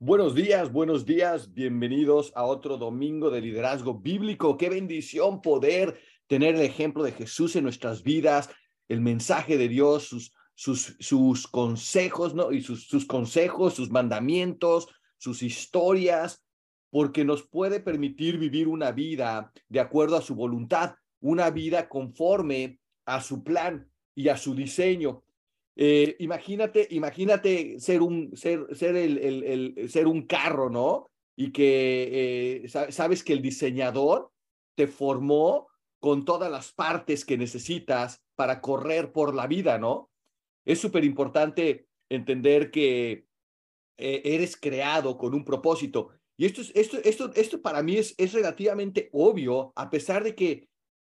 Buenos días, buenos días, bienvenidos a otro domingo de liderazgo bíblico. Qué bendición poder tener el ejemplo de Jesús en nuestras vidas, el mensaje de Dios, sus, sus, consejos, ¿no? Y sus, sus consejos, sus mandamientos, sus historias, porque nos puede permitir vivir una vida de acuerdo a su voluntad, una vida conforme a su plan y a su diseño. Eh, imagínate, imagínate ser un, ser, ser el, el, ser un carro, ¿no? Y que eh, sabes que el diseñador te formó con todas las partes que necesitas para correr por la vida, ¿no? Es súper importante entender que eh, eres creado con un propósito. Y esto, es, esto, esto, esto para mí es, es relativamente obvio, a pesar de que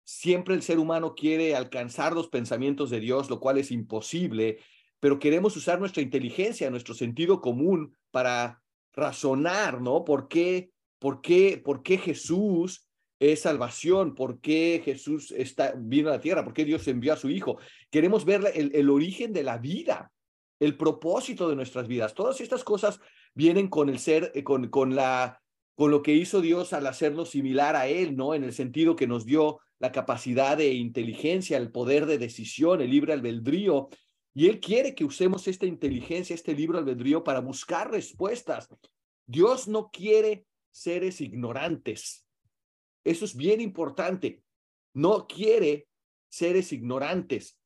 Siempre el ser humano quiere alcanzar los pensamientos de Dios, lo cual es imposible, pero queremos usar nuestra inteligencia, nuestro sentido común para razonar, ¿no? ¿Por qué, por qué, por qué Jesús es salvación? ¿Por qué Jesús está, vino a la tierra? ¿Por qué Dios envió a su Hijo? Queremos ver el, el origen de la vida, el propósito de nuestras vidas. Todas estas cosas vienen con el ser, eh, con, con la con lo que hizo Dios al hacernos similar a Él, ¿no? En el sentido que nos dio la capacidad de inteligencia, el poder de decisión, el libre albedrío. Y Él quiere que usemos esta inteligencia, este libre albedrío para buscar respuestas. Dios no quiere seres ignorantes. Eso es bien importante. No quiere seres ignorantes.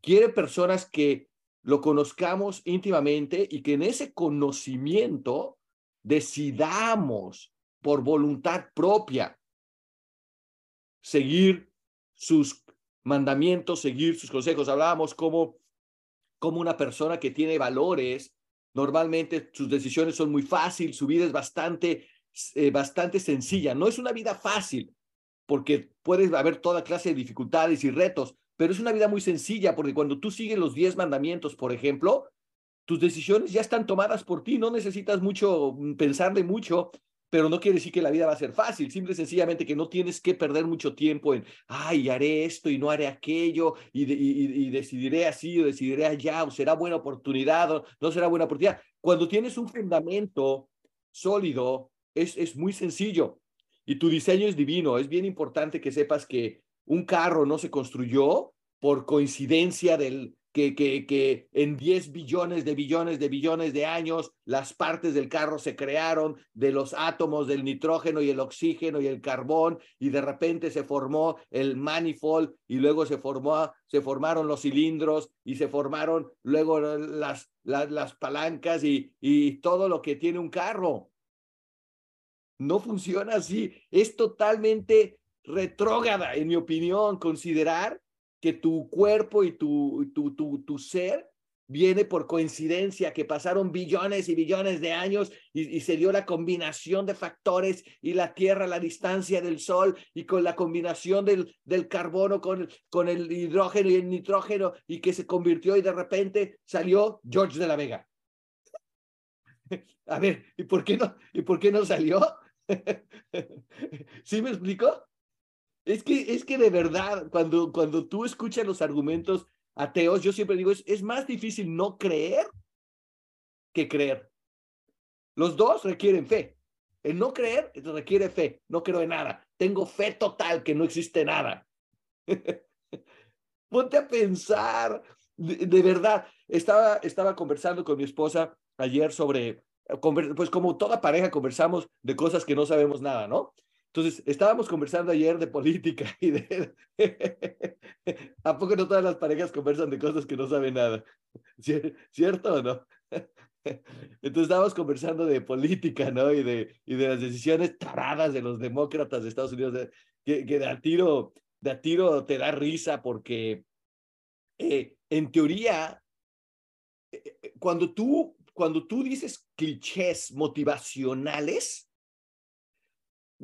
Quiere personas que lo conozcamos íntimamente y que en ese conocimiento decidamos por voluntad propia seguir sus mandamientos, seguir sus consejos. Hablábamos como, como una persona que tiene valores, normalmente sus decisiones son muy fáciles, su vida es bastante, eh, bastante sencilla. No es una vida fácil, porque puedes haber toda clase de dificultades y retos, pero es una vida muy sencilla, porque cuando tú sigues los diez mandamientos, por ejemplo, tus decisiones ya están tomadas por ti, no necesitas mucho pensarle mucho, pero no quiere decir que la vida va a ser fácil, simple y sencillamente que no tienes que perder mucho tiempo en, ay, haré esto y no haré aquello, y, y, decidiré así o decidiré allá, o será buena oportunidad o no será buena oportunidad. Cuando tienes un fundamento sólido, es, es muy sencillo y tu diseño es divino. Es bien importante que sepas que un carro no se construyó por coincidencia del, que, que, que en 10 billones de billones de billones de años las partes del carro se crearon de los átomos del nitrógeno y el oxígeno y el carbón y de repente se formó el manifold y luego se formó se formaron los cilindros y se formaron luego las las, las palancas y, y todo lo que tiene un carro. No funciona así, es totalmente retrógrada en mi opinión considerar que tu cuerpo y tu, tu, tu, tu ser viene por coincidencia, que pasaron billones y billones de años y, se dio la combinación de factores y la Tierra, la distancia del Sol y con la combinación del, del carbono con, con el hidrógeno y el nitrógeno y que se convirtió y de repente salió George de la Vega. A ver, ¿y por qué no, y por qué no salió? ¿Sí me explico? Es que, es que de verdad, cuando, cuando tú escuchas los argumentos ateos, yo siempre digo, es, es más difícil no creer que creer. Los dos requieren fe. El no creer requiere fe. No creo en nada. Tengo fe total que no existe nada. Ponte a pensar, de, verdad. Estaba, estaba conversando con mi esposa ayer sobre, pues como toda pareja conversamos de cosas que no sabemos nada, ¿no? Entonces, estábamos conversando ayer de política y de... ¿A poco no todas las parejas conversan de cosas que no saben nada? ¿Cierto o no? Entonces estábamos conversando de política, ¿no? Y de, y de las decisiones taradas de los demócratas de Estados Unidos, que, que de, a tiro, de a tiro te da risa porque eh, en teoría, eh, eh, cuando tú, cuando tú dices clichés motivacionales,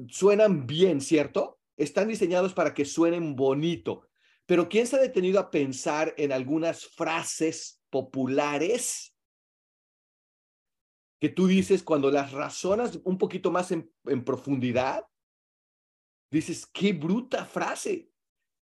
suenan bien, ¿cierto? Están diseñados para que suenen bonito. Pero ¿quién se ha detenido a pensar en algunas frases populares que tú dices cuando las razonas un poquito más en, profundidad? Dices, qué bruta frase.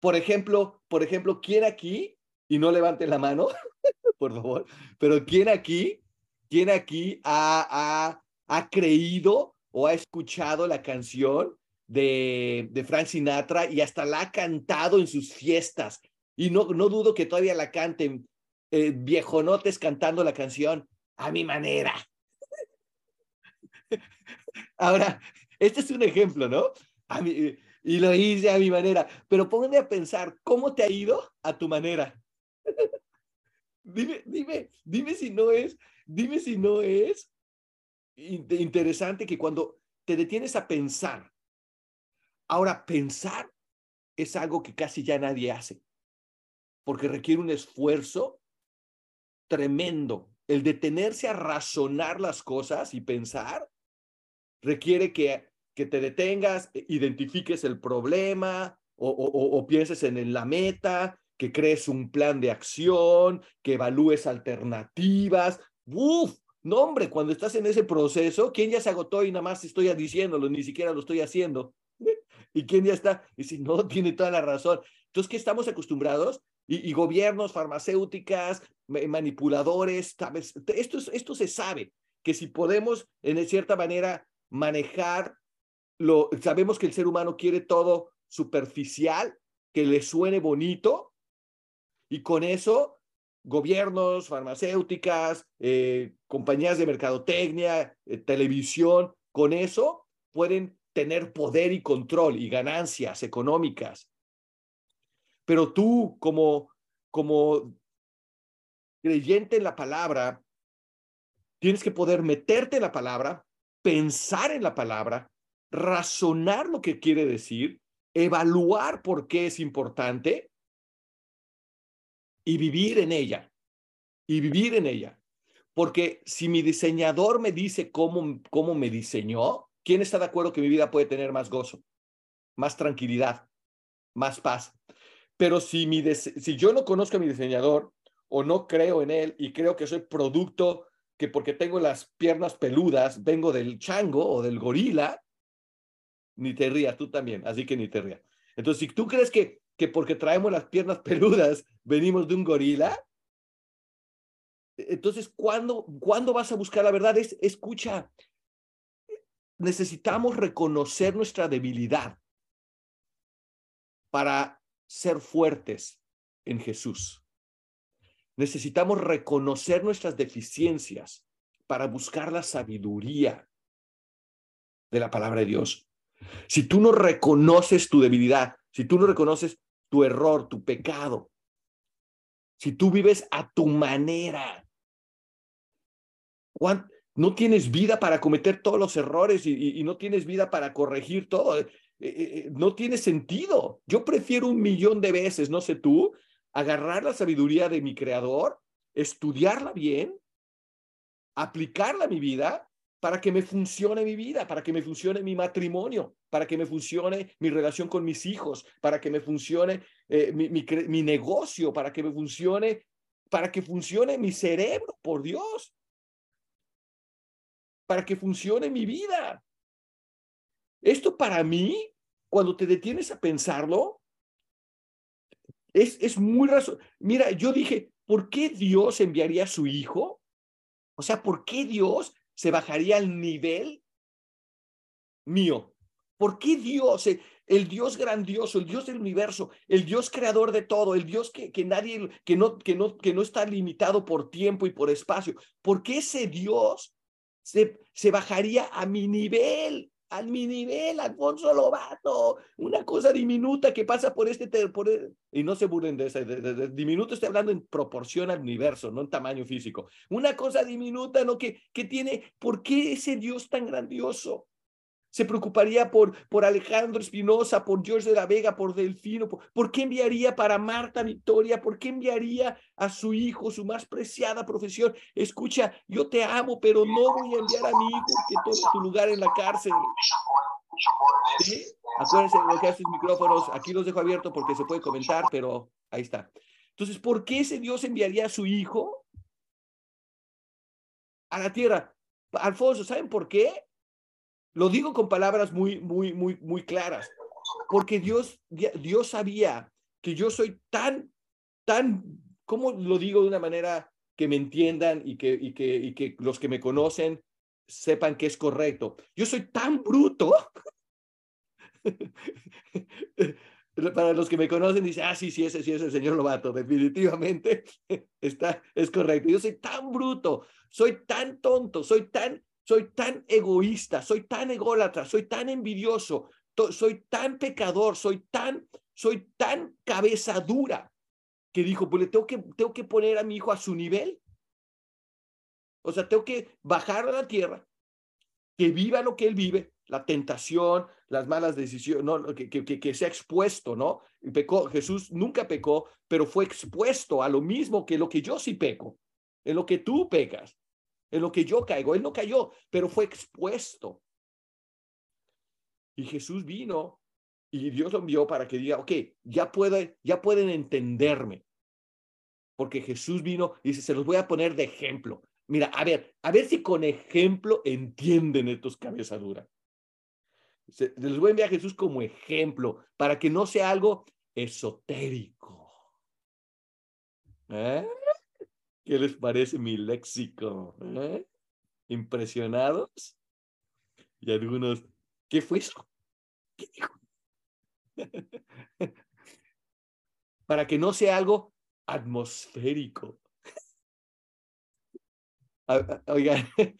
Por ejemplo, por ejemplo, ¿quién aquí, y no levante la mano, por favor, pero quién aquí, quién aquí ha, ha creído o ha escuchado la canción de, de Frank Sinatra y hasta la ha cantado en sus fiestas. Y no, no dudo que todavía la canten eh, viejonotes cantando la canción a mi manera. Ahora, este es un ejemplo, ¿no? A mí, y lo hice a mi manera, pero pónganme a pensar, ¿cómo te ha ido a tu manera? dime, dime, dime si no es, dime si no es interesante que cuando te detienes a pensar, ahora pensar es algo que casi ya nadie hace, porque requiere un esfuerzo tremendo. El detenerse a razonar las cosas y pensar requiere que, que te detengas, e identifiques el problema o, pienses en, la meta, que crees un plan de acción, que evalúes alternativas. Uf, no hombre, cuando estás en ese proceso, ¿quién ya se agotó y nada más estoy diciéndolo, ni siquiera lo estoy haciendo? ¿Y quién ya está? Y si no, tiene toda la razón. Entonces, ¿qué estamos acostumbrados? Y, gobiernos, farmacéuticas, manipuladores, ¿sabes? Esto, esto se sabe, que si podemos, en cierta manera, manejar, lo, sabemos que el ser humano quiere todo superficial, que le suene bonito, y con eso, gobiernos, farmacéuticas, eh, compañías de mercadotecnia, eh, televisión, con eso pueden tener poder y control y ganancias económicas. Pero tú, como, como creyente en la palabra, tienes que poder meterte en la palabra, pensar en la palabra, razonar lo que quiere decir, evaluar por qué es importante y vivir en ella. Y vivir en ella. Porque si mi diseñador me dice cómo, cómo me diseñó, ¿quién está de acuerdo que mi vida puede tener más gozo, más tranquilidad, más paz? Pero si, mi si yo no conozco a mi diseñador o no creo en él y creo que soy producto que porque tengo las piernas peludas vengo del chango o del gorila, ni te rías, tú también, así que ni te rías. Entonces, si tú crees que, que porque traemos las piernas peludas venimos de un gorila, entonces, ¿cuándo, ¿cuándo vas a buscar la verdad? Es, escucha, necesitamos reconocer nuestra debilidad para ser fuertes en Jesús. Necesitamos reconocer nuestras deficiencias para buscar la sabiduría de la palabra de Dios. Si tú no reconoces tu debilidad, si tú no reconoces tu error, tu pecado, si tú vives a tu manera, no tienes vida para cometer todos los errores y, no tienes vida para corregir todo. Eh, eh, eh, no tiene sentido. Yo prefiero un millón de veces, no sé tú, agarrar la sabiduría de mi creador, estudiarla bien, aplicarla a mi vida para que me funcione mi vida, para que me funcione mi matrimonio, para que me funcione mi relación con mis hijos, para que me funcione eh, mi, mi negocio, para que me funcione, para que funcione mi cerebro, por Dios, para que funcione mi vida. Esto para mí, cuando te detienes a pensarlo, es, es muy razón. Mira, yo dije, ¿por qué Dios enviaría a su hijo? O sea, ¿por qué Dios se bajaría al nivel mío? ¿Por qué Dios, el Dios grandioso, el Dios del universo, el Dios creador de todo, el Dios que, que nadie, que no, que, no, que no está limitado por tiempo y por espacio, ¿por qué ese Dios se, se bajaría a mi nivel? A mi nivel, Alfonso Lobato, una cosa diminuta que pasa por este, por, e, y no se burlen de ese, diminuto estoy hablando en proporción al universo, no en tamaño físico, una cosa diminuta, ¿no? Que, que tiene, ¿por qué ese Dios tan grandioso? Se preocuparía por, por Alejandro Espinosa, por George de la Vega, por Delfino, por, qué enviaría para Marta Victoria, por qué enviaría a su hijo, su más preciada profesión. Escucha, yo te amo, pero no voy a enviar a mi hijo que tome tu lugar en la cárcel. Acuérdense de que haces micrófonos, aquí los dejo abiertos porque se puede comentar, pero ahí está. Entonces, ¿por qué ese Dios enviaría a su hijo a la tierra? Alfonso, ¿saben por qué? Lo digo con palabras muy, muy, muy, muy claras, porque Dios, Dios sabía que yo soy tan, tan, ¿cómo lo digo de una manera que me entiendan y que, que los que me conocen sepan que es correcto. Yo soy tan bruto. Para los que me conocen, dice, ah, sí, sí, ese sí es el señor Lobato, definitivamente está, es correcto. Yo soy tan bruto, soy tan tonto, soy tan, soy tan egoísta, soy tan ególatra, soy tan envidioso, soy tan pecador, soy tan, soy tan cabeza dura que dijo, pues le tengo que, tengo que poner a mi hijo a su nivel. O sea, tengo que bajar a la tierra, que viva lo que él vive, la tentación, las malas decisiones, ¿no? que, que, que, sea expuesto, ¿no? Pecó, Jesús nunca pecó, pero fue expuesto a lo mismo que lo que yo sí peco, en lo que tú pecas, en lo que yo caigo. Él no cayó, pero fue expuesto. Y Jesús vino y Dios lo envió para que diga, ok, ya, puede, ya pueden entenderme. Porque Jesús vino y dice, se los voy a poner de ejemplo. Mira, a ver, a ver si con ejemplo entienden estos cabeza dura. Les voy a enviar a Jesús como ejemplo para que no sea algo esotérico. ¿Eh? ¿Qué les parece mi léxico? ¿Eh? ¿Impresionados? Y algunos, ¿qué fue eso? ¿Qué dijo? para que no sea algo atmosférico. Oigan,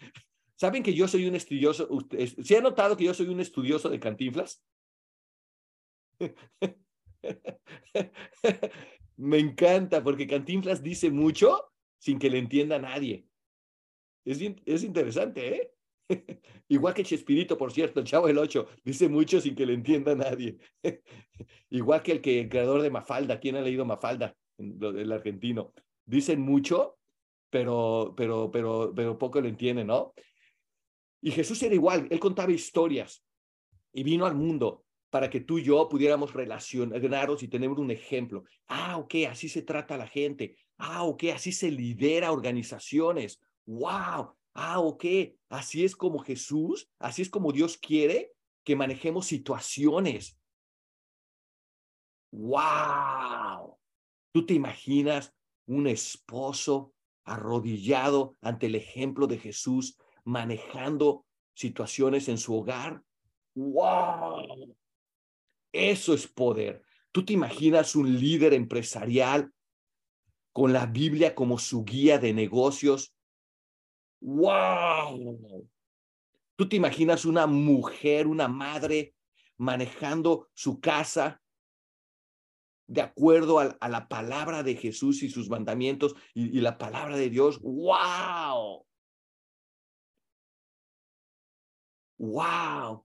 ¿saben que yo soy un estudioso? ¿Se ha notado que yo soy un estudioso de cantinflas? Me encanta porque Cantinflas dice mucho sin que le entienda nadie. Es, es interesante, ¿eh? Igual que Chespirito, por cierto, el Chavo del Ocho, dice mucho sin que le entienda nadie. Igual que el, que, el creador de Mafalda, ¿quién ha leído Mafalda? El argentino. Dicen mucho pero, pero, pero, pero poco lo entiende, ¿no? Y Jesús era igual, él contaba historias y vino al mundo para que tú y yo pudiéramos relacionarnos y tener un ejemplo. Ah, ok, así se trata la gente. Ah, ok, así se lidera organizaciones. Wow. Ah, ok, así es como Jesús, así es como Dios quiere que manejemos situaciones. Wow. ¿Tú te imaginas un esposo arrodillado ante el ejemplo de Jesús, manejando situaciones en su hogar. ¡Wow! Eso es poder. ¿Tú te imaginas un líder empresarial con la Biblia como su guía de negocios? ¡Wow! ¿Tú te imaginas una mujer, una madre manejando su casa de acuerdo a, la palabra de Jesús y sus mandamientos y, la palabra de Dios. ¡Wow! ¡Wow!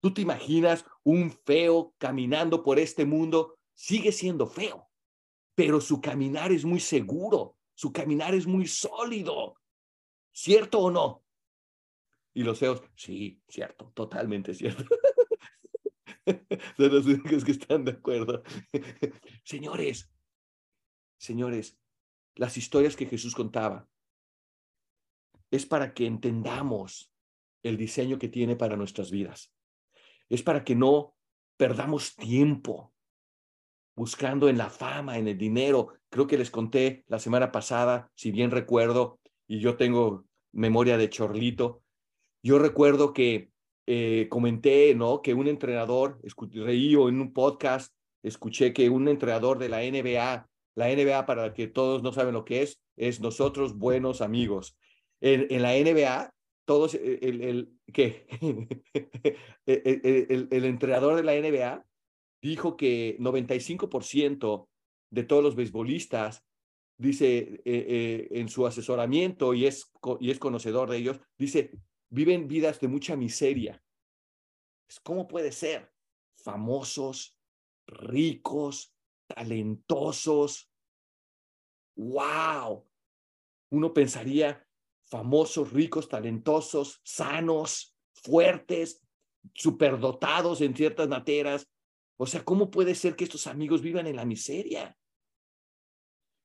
¿Tú te imaginas un feo caminando por este mundo? Sigue siendo feo, pero su caminar es muy seguro, su caminar es muy sólido. ¿Cierto o no? Y los feos, sí, cierto, totalmente cierto. Son los únicos que están de acuerdo. Señores, señores, las historias que Jesús contaba es para que entendamos el diseño que tiene para nuestras vidas. Es para que no perdamos tiempo buscando en la fama, en el dinero. Creo que les conté la semana pasada, si bien recuerdo, y yo tengo memoria de chorlito, yo recuerdo que eh, comenté, ¿no? Que un entrenador, reí o en un podcast, escuché que un entrenador de la NBA, la NBA para que todos no saben lo que es, es nosotros buenos amigos. En, la NBA, todos, eh, el, el, ¿qué? el, el, entrenador de la NBA dijo que 95% de todos los beisbolistas, dice eh, en su asesoramiento y es, y es conocedor de ellos, dice, viven vidas de mucha miseria. ¿Cómo puede ser? Famosos, ricos, talentosos. ¡Wow! Uno pensaría famosos, ricos, talentosos, sanos, fuertes, superdotados en ciertas materias. O sea, ¿cómo puede ser que estos amigos vivan en la miseria?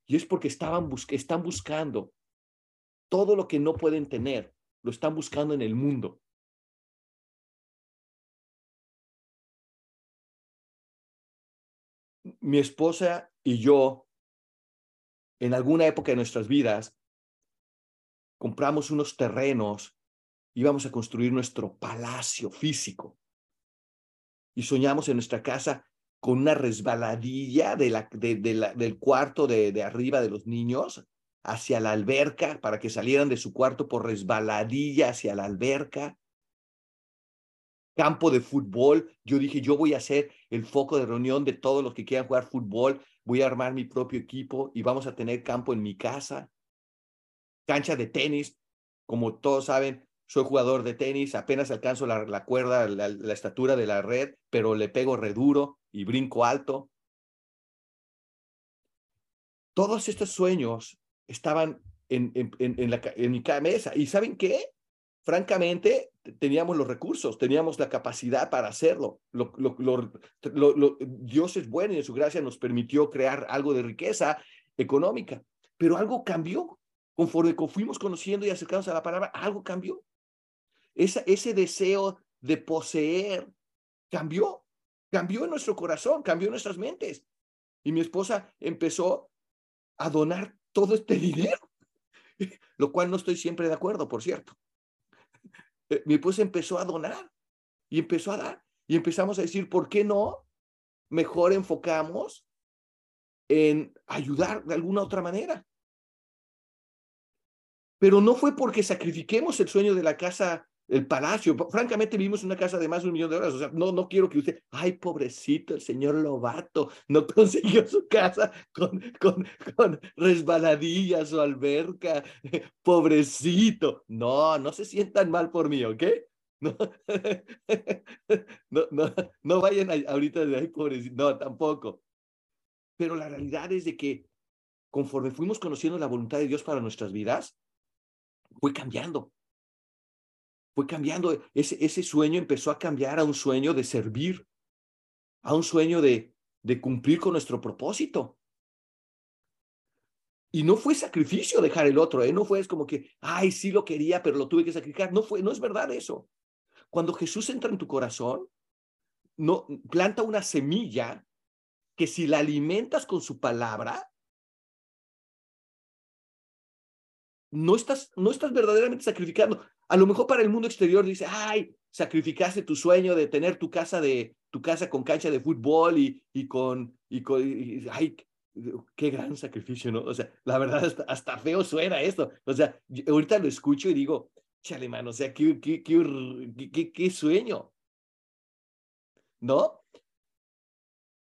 Y es porque estaban están buscando todo lo que no pueden tener lo están buscando en el mundo. Mi esposa y yo, en alguna época de nuestras vidas, compramos unos terrenos, íbamos a construir nuestro palacio físico. Y soñamos en nuestra casa con una resbaladilla de la, del cuarto de, de arriba de los niños hacia la alberca para que salieran de su cuarto por resbaladilla hacia la alberca. Campo de fútbol. Yo dije, yo voy a ser el foco de reunión de todos los que quieran jugar fútbol. Voy a armar mi propio equipo y vamos a tener campo en mi casa. Cancha de tenis. Como todos saben, soy jugador de tenis, apenas alcanzo la, cuerda, la, estatura de la red, pero le pego reduro y brinco alto. Todos estos sueños estaban en, la, en mi cabeza. ¿Y saben qué? Francamente, teníamos los recursos, teníamos la capacidad para hacerlo. Lo, lo, lo, Dios es bueno y en su gracia nos permitió crear algo de riqueza económica, pero algo cambió. Conforme fuimos conociendo y acercándonos a la palabra, algo cambió. Esa, ese deseo de poseer cambió, cambió en nuestro corazón, cambió en nuestras mentes. Y mi esposa empezó a donar todo este dinero, lo cual no estoy siempre de acuerdo, por cierto. Eh, mi esposa empezó a donar y empezó a dar y empezamos a decir, ¿por qué no? Mejor enfocamos en ayudar de alguna otra manera. Pero no fue porque sacrifiquemos el sueño de la casa el palacio. Francamente, vivimos en una casa de más de un millón de dólares. O sea, no, no quiero que usted, ay, pobrecito, el señor Lobato no consiguió su casa con, con, resbaladillas o alberca. Pobrecito. No, no se sientan mal por mí, ¿ok? No, no, no, no vayan ahorita de ay, pobrecito. No, tampoco. Pero la realidad es de que conforme fuimos conociendo la voluntad de Dios para nuestras vidas, fue cambiando fue cambiando, ese, sueño empezó a cambiar a un sueño de servir, a un sueño de, de cumplir con nuestro propósito. Y no fue sacrificio dejar el otro, ¿eh? no fue es como que, ay, sí lo quería, pero lo tuve que sacrificar. No fue, no es verdad eso. Cuando Jesús entra en tu corazón, no planta una semilla que si la alimentas con su palabra, no estás, no estás verdaderamente sacrificando. A lo mejor para el mundo exterior dice, ay, sacrificaste tu sueño de tener tu casa de tu casa con cancha de fútbol y, y con, y con ay, qué gran sacrificio, ¿no? O sea, la verdad, hasta, feo suena esto. O sea, ahorita lo escucho y digo, chale, mano, o sea, qué, qué, qué, qué, sueño, ¿no?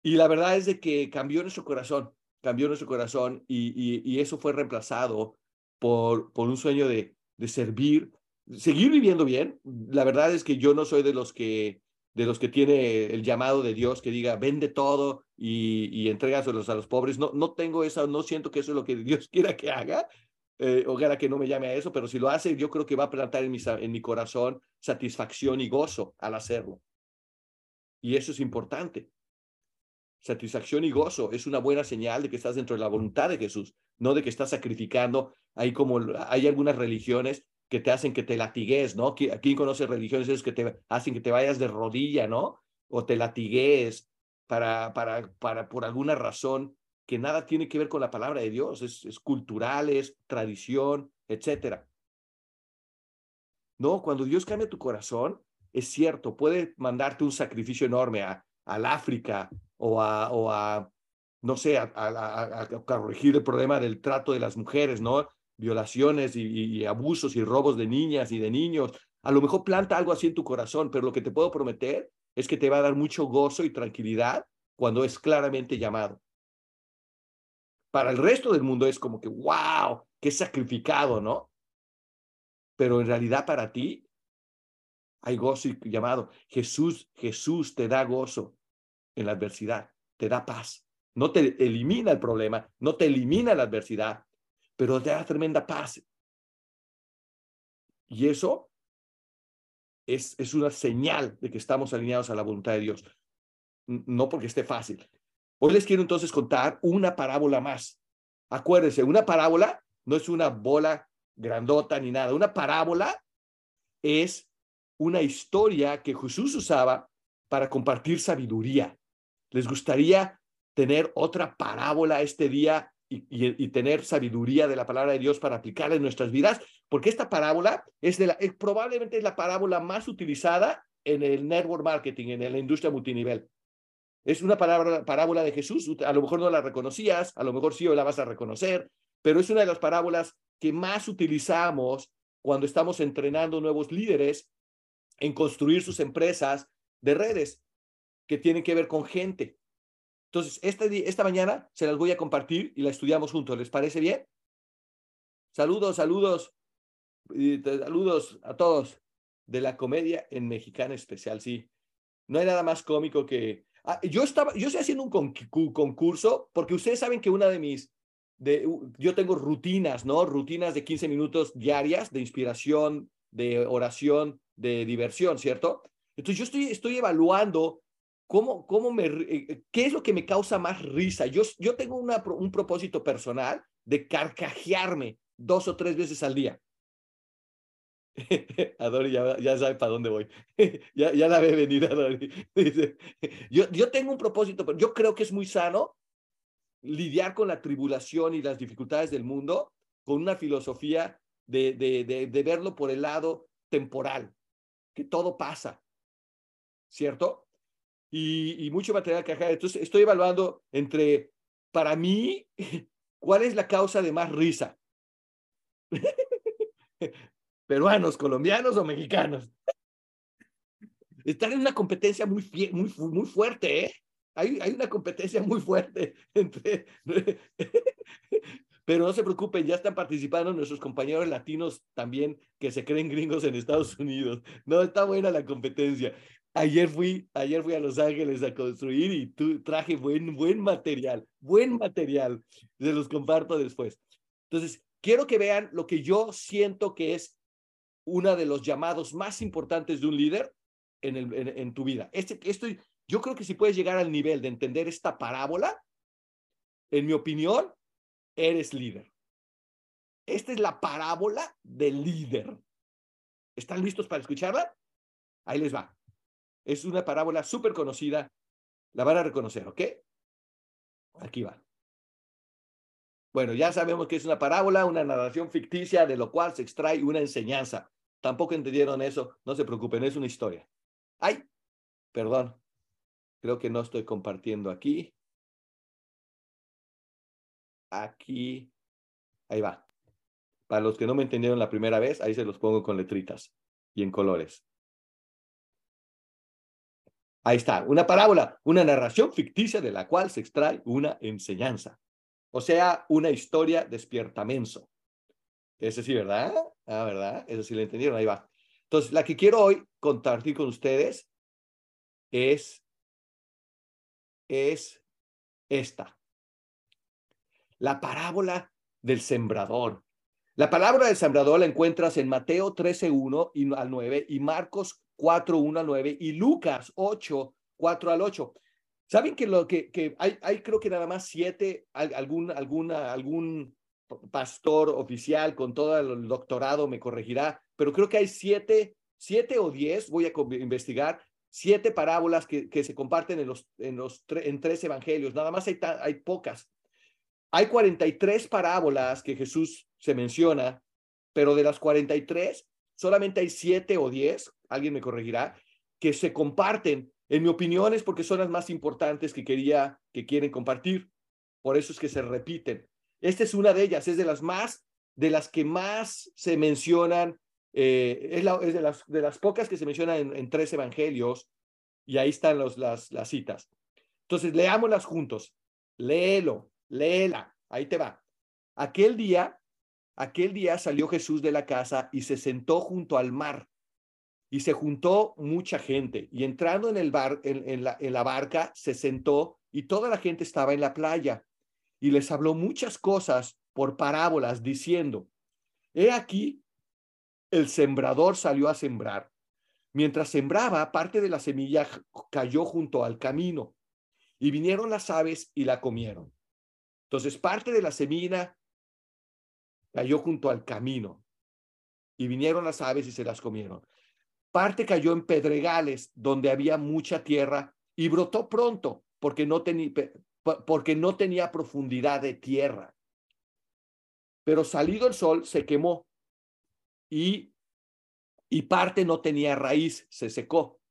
Y la verdad es de que cambió nuestro corazón, cambió nuestro corazón y, y, y eso fue reemplazado por, por un sueño de, de servir, seguir viviendo bien. La verdad es que yo no soy de los que de los que tiene el llamado de Dios que diga vende todo y, y entrégaselos a los pobres. No, no tengo esa, no siento que eso es lo que Dios quiera que haga. Eh, ojalá que no me llame a eso, pero si lo hace, yo creo que va a plantar en mi, en mi corazón satisfacción y gozo al hacerlo. Y eso es importante. Satisfacción y gozo es una buena señal de que estás dentro de la voluntad de Jesús, no de que estás sacrificando. Hay como hay algunas religiones que te hacen que te latigues, ¿no? Aquí conoce religiones que te hacen que te vayas de rodilla, ¿no? O te latigues para, para, para, por alguna razón que nada tiene que ver con la palabra de Dios, es, es cultural, es tradición, etcétera. No, cuando Dios cambia tu corazón, es cierto, puede mandarte un sacrificio enorme a, al África o a, o a no sé, a, corregir el problema del trato de las mujeres, ¿no? Violaciones y, abusos y robos de niñas y de niños. A lo mejor planta algo así en tu corazón, pero lo que te puedo prometer es que te va a dar mucho gozo y tranquilidad cuando es claramente llamado. Para el resto del mundo es como que, wow, qué sacrificado, ¿no? Pero en realidad para ti hay gozo y llamado. Jesús, Jesús te da gozo en la adversidad, te da paz. No te elimina el problema, no te elimina la adversidad, pero te da tremenda paz. Y eso es, es una señal de que estamos alineados a la voluntad de Dios, no porque esté fácil. Hoy les quiero entonces contar una parábola más. Acuérdense, una parábola no es una bola grandota ni nada. Una parábola es una historia que Jesús usaba para compartir sabiduría. ¿Les gustaría tener otra parábola este día y, tener sabiduría de la palabra de Dios para aplicarla en nuestras vidas, porque esta parábola es, probablemente es la parábola más utilizada en el network marketing, en la industria multinivel. Es una parábola, parábola de Jesús, a lo mejor no la reconocías, a lo mejor sí o la vas a reconocer, pero es una de las parábolas que más utilizamos cuando estamos entrenando nuevos líderes en construir sus empresas de redes que tienen que ver con gente. Entonces, este, esta mañana se las voy a compartir y la estudiamos juntos. ¿Les parece bien? Saludos, saludos, saludos a todos de la comedia en mexicana especial, sí. No hay nada más cómico que... Ah, yo estaba, yo estoy haciendo un concurso porque ustedes saben que una de mis, yo tengo rutinas, ¿no? Rutinas de 15 minutos diarias de inspiración, de oración, de diversión, ¿cierto? Entonces yo estoy, estoy evaluando ¿Cómo, cómo me, eh, ¿Qué es lo que me causa más risa? Yo, yo tengo una, un propósito personal de carcajearme dos o tres veces al día. Adori ya, ya sabe para dónde voy. ya, ya la ve venir, Adori. Yo, yo tengo un propósito, pero yo creo que es muy sano lidiar con la tribulación y las dificultades del mundo con una filosofía de, de, de, de verlo por el lado temporal, que todo pasa, ¿cierto? Y, mucho material que Entonces, estoy evaluando entre, para mí, cuál es la causa de más risa. Peruanos, colombianos o mexicanos. Están en una competencia muy, muy, muy fuerte, ¿eh? Hay, hay una competencia muy fuerte entre... Pero no se preocupen, ya están participando nuestros compañeros latinos también que se creen gringos en Estados Unidos. No, está buena la competencia. Ayer fui, ayer fui a Los Ángeles a construir y tú traje buen, buen material, buen material. Se los comparto después. Entonces, quiero que vean lo que yo siento que es uno de los llamados más importantes de un líder en, el, en, tu vida. Este, esto, yo creo que si puedes llegar al nivel de entender esta parábola, en mi opinión, eres líder. Esta es la parábola del líder. ¿Están listos para escucharla? Ahí les va. Es una parábola súper conocida. La van a reconocer, ¿ok? Aquí va. Bueno, ya sabemos que es una parábola, una narración ficticia de lo cual se extrae una enseñanza. Tampoco entendieron eso, no se preocupen, es una historia. Ay, perdón, creo que no estoy compartiendo aquí. Aquí, ahí va. Para los que no me entendieron la primera vez, ahí se los pongo con letritas y en colores. Ahí está, una parábola, una narración ficticia de la cual se extrae una enseñanza. O sea, una historia despierta menso. Ese sí, ¿verdad? Ah, ¿verdad? Eso sí lo entendieron, ahí va. Entonces, la que quiero hoy compartir con ustedes es, es esta. La parábola del sembrador. La palabra del sembrador la encuentras en Mateo 13.1 y al 9 y Marcos 4, 1 al 9 y Lucas 8, 4 al 8. ¿Saben que lo que, que hay, hay creo que nada más siete, algún, alguna, algún pastor oficial con todo el doctorado me corregirá, pero creo que hay siete, siete o diez, voy a investigar, siete parábolas que, que se comparten en los, en los en tres evangelios, nada más hay, hay pocas. Hay 43 parábolas que Jesús se menciona, pero de las 43, solamente hay siete o diez alguien me corregirá, que se comparten. En mi opinión es porque son las más importantes que quería, que quieren compartir. Por eso es que se repiten. Esta es una de ellas, es de las más, de las que más se mencionan, eh, es, la, es de, las, de las pocas que se mencionan en, tres evangelios, y ahí están los, las, las citas. Entonces, leámoslas juntos. Léelo, léela, ahí te va. Aquel día, aquel día salió Jesús de la casa y se sentó junto al mar y se juntó mucha gente y entrando en, el bar, en, la, en la barca se sentó y toda la gente estaba en la playa y les habló muchas cosas por parábolas diciendo, he aquí, el sembrador salió a sembrar. Mientras sembraba, parte de la semilla cayó junto al camino y vinieron las aves y la comieron. Entonces, parte de la semilla cayó junto al camino y vinieron las aves y se las comieron. Parte cayó en pedregales donde había mucha tierra y brotó pronto porque no, tenía porque no tenía profundidad de tierra. pero salido el sol se quemó y, y parte no tenía raíz, se secó.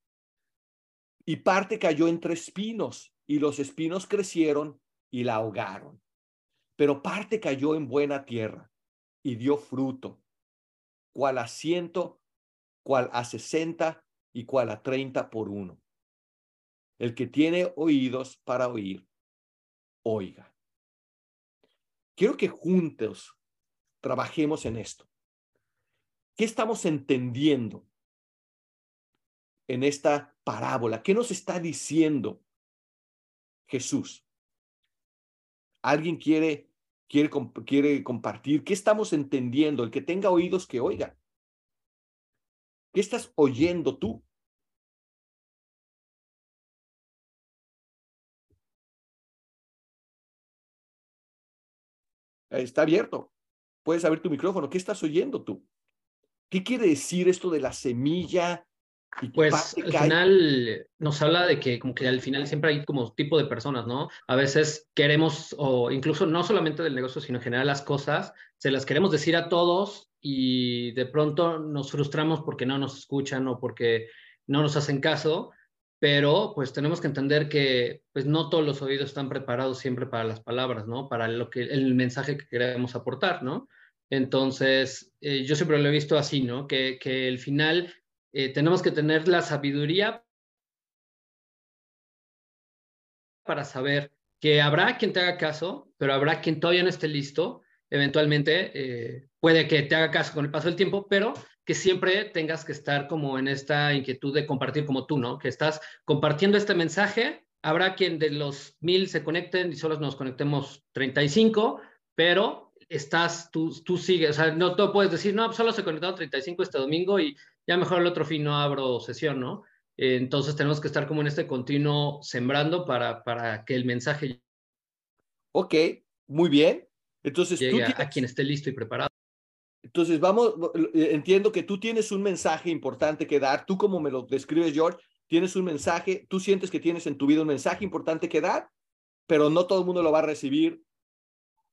Y parte cayó entre espinos y los espinos crecieron y la ahogaron. Pero parte cayó en buena tierra y dio fruto, cual a ciento, cual a sesenta y cual a treinta por uno. El que tiene oídos para oír, oiga. Quiero que juntos trabajemos en esto. ¿Qué estamos entendiendo en esta parábola? ¿Qué nos está diciendo Jesús? ¿Alguien quiere, quiere, quiere compartir? ¿Qué estamos entendiendo? El que tenga oídos, que oiga. ¿Qué estás oyendo tú? Está abierto. Puedes abrir tu micrófono. ¿Qué estás oyendo tú? ¿Qué quiere decir esto de la semilla? Pues al final nos habla de que como que al final siempre hay como tipo de personas, ¿no? A veces queremos, o incluso no solamente del negocio, sino en general las cosas, se las queremos decir a todos y de pronto nos frustramos porque no nos escuchan o porque no nos hacen caso, pero pues tenemos que entender que pues no todos los oídos están preparados siempre para las palabras, ¿no? Para lo que el mensaje que queremos aportar, ¿no? Entonces, eh, yo siempre lo he visto así, ¿no? Que, que el final eh, tenemos que tener la sabiduría para saber que habrá quien te haga caso, pero habrá quien todavía no esté listo. Eventualmente eh, puede que te haga caso con el paso del tiempo, pero que siempre tengas que estar como en esta inquietud de compartir como tú, ¿no? Que estás compartiendo este mensaje. Habrá quien de los mil se conecten y solo nos conectemos 35, pero estás, tú, tú sigues, o sea, no tú puedes decir, no, solo se conectaron 35 este domingo y ya mejor el otro fin no abro sesión, ¿no? entonces tenemos que estar como en este continuo sembrando para, para que el mensaje... Ok, muy bien. Entonces, llegue a quien esté listo y preparado. Entonces, vamos, eh, entiendo que tú tienes un mensaje importante que dar. Tú, como me lo describes, George, tienes un mensaje, tú sientes que tienes en tu vida un mensaje importante que dar, pero no todo el mundo lo va a recibir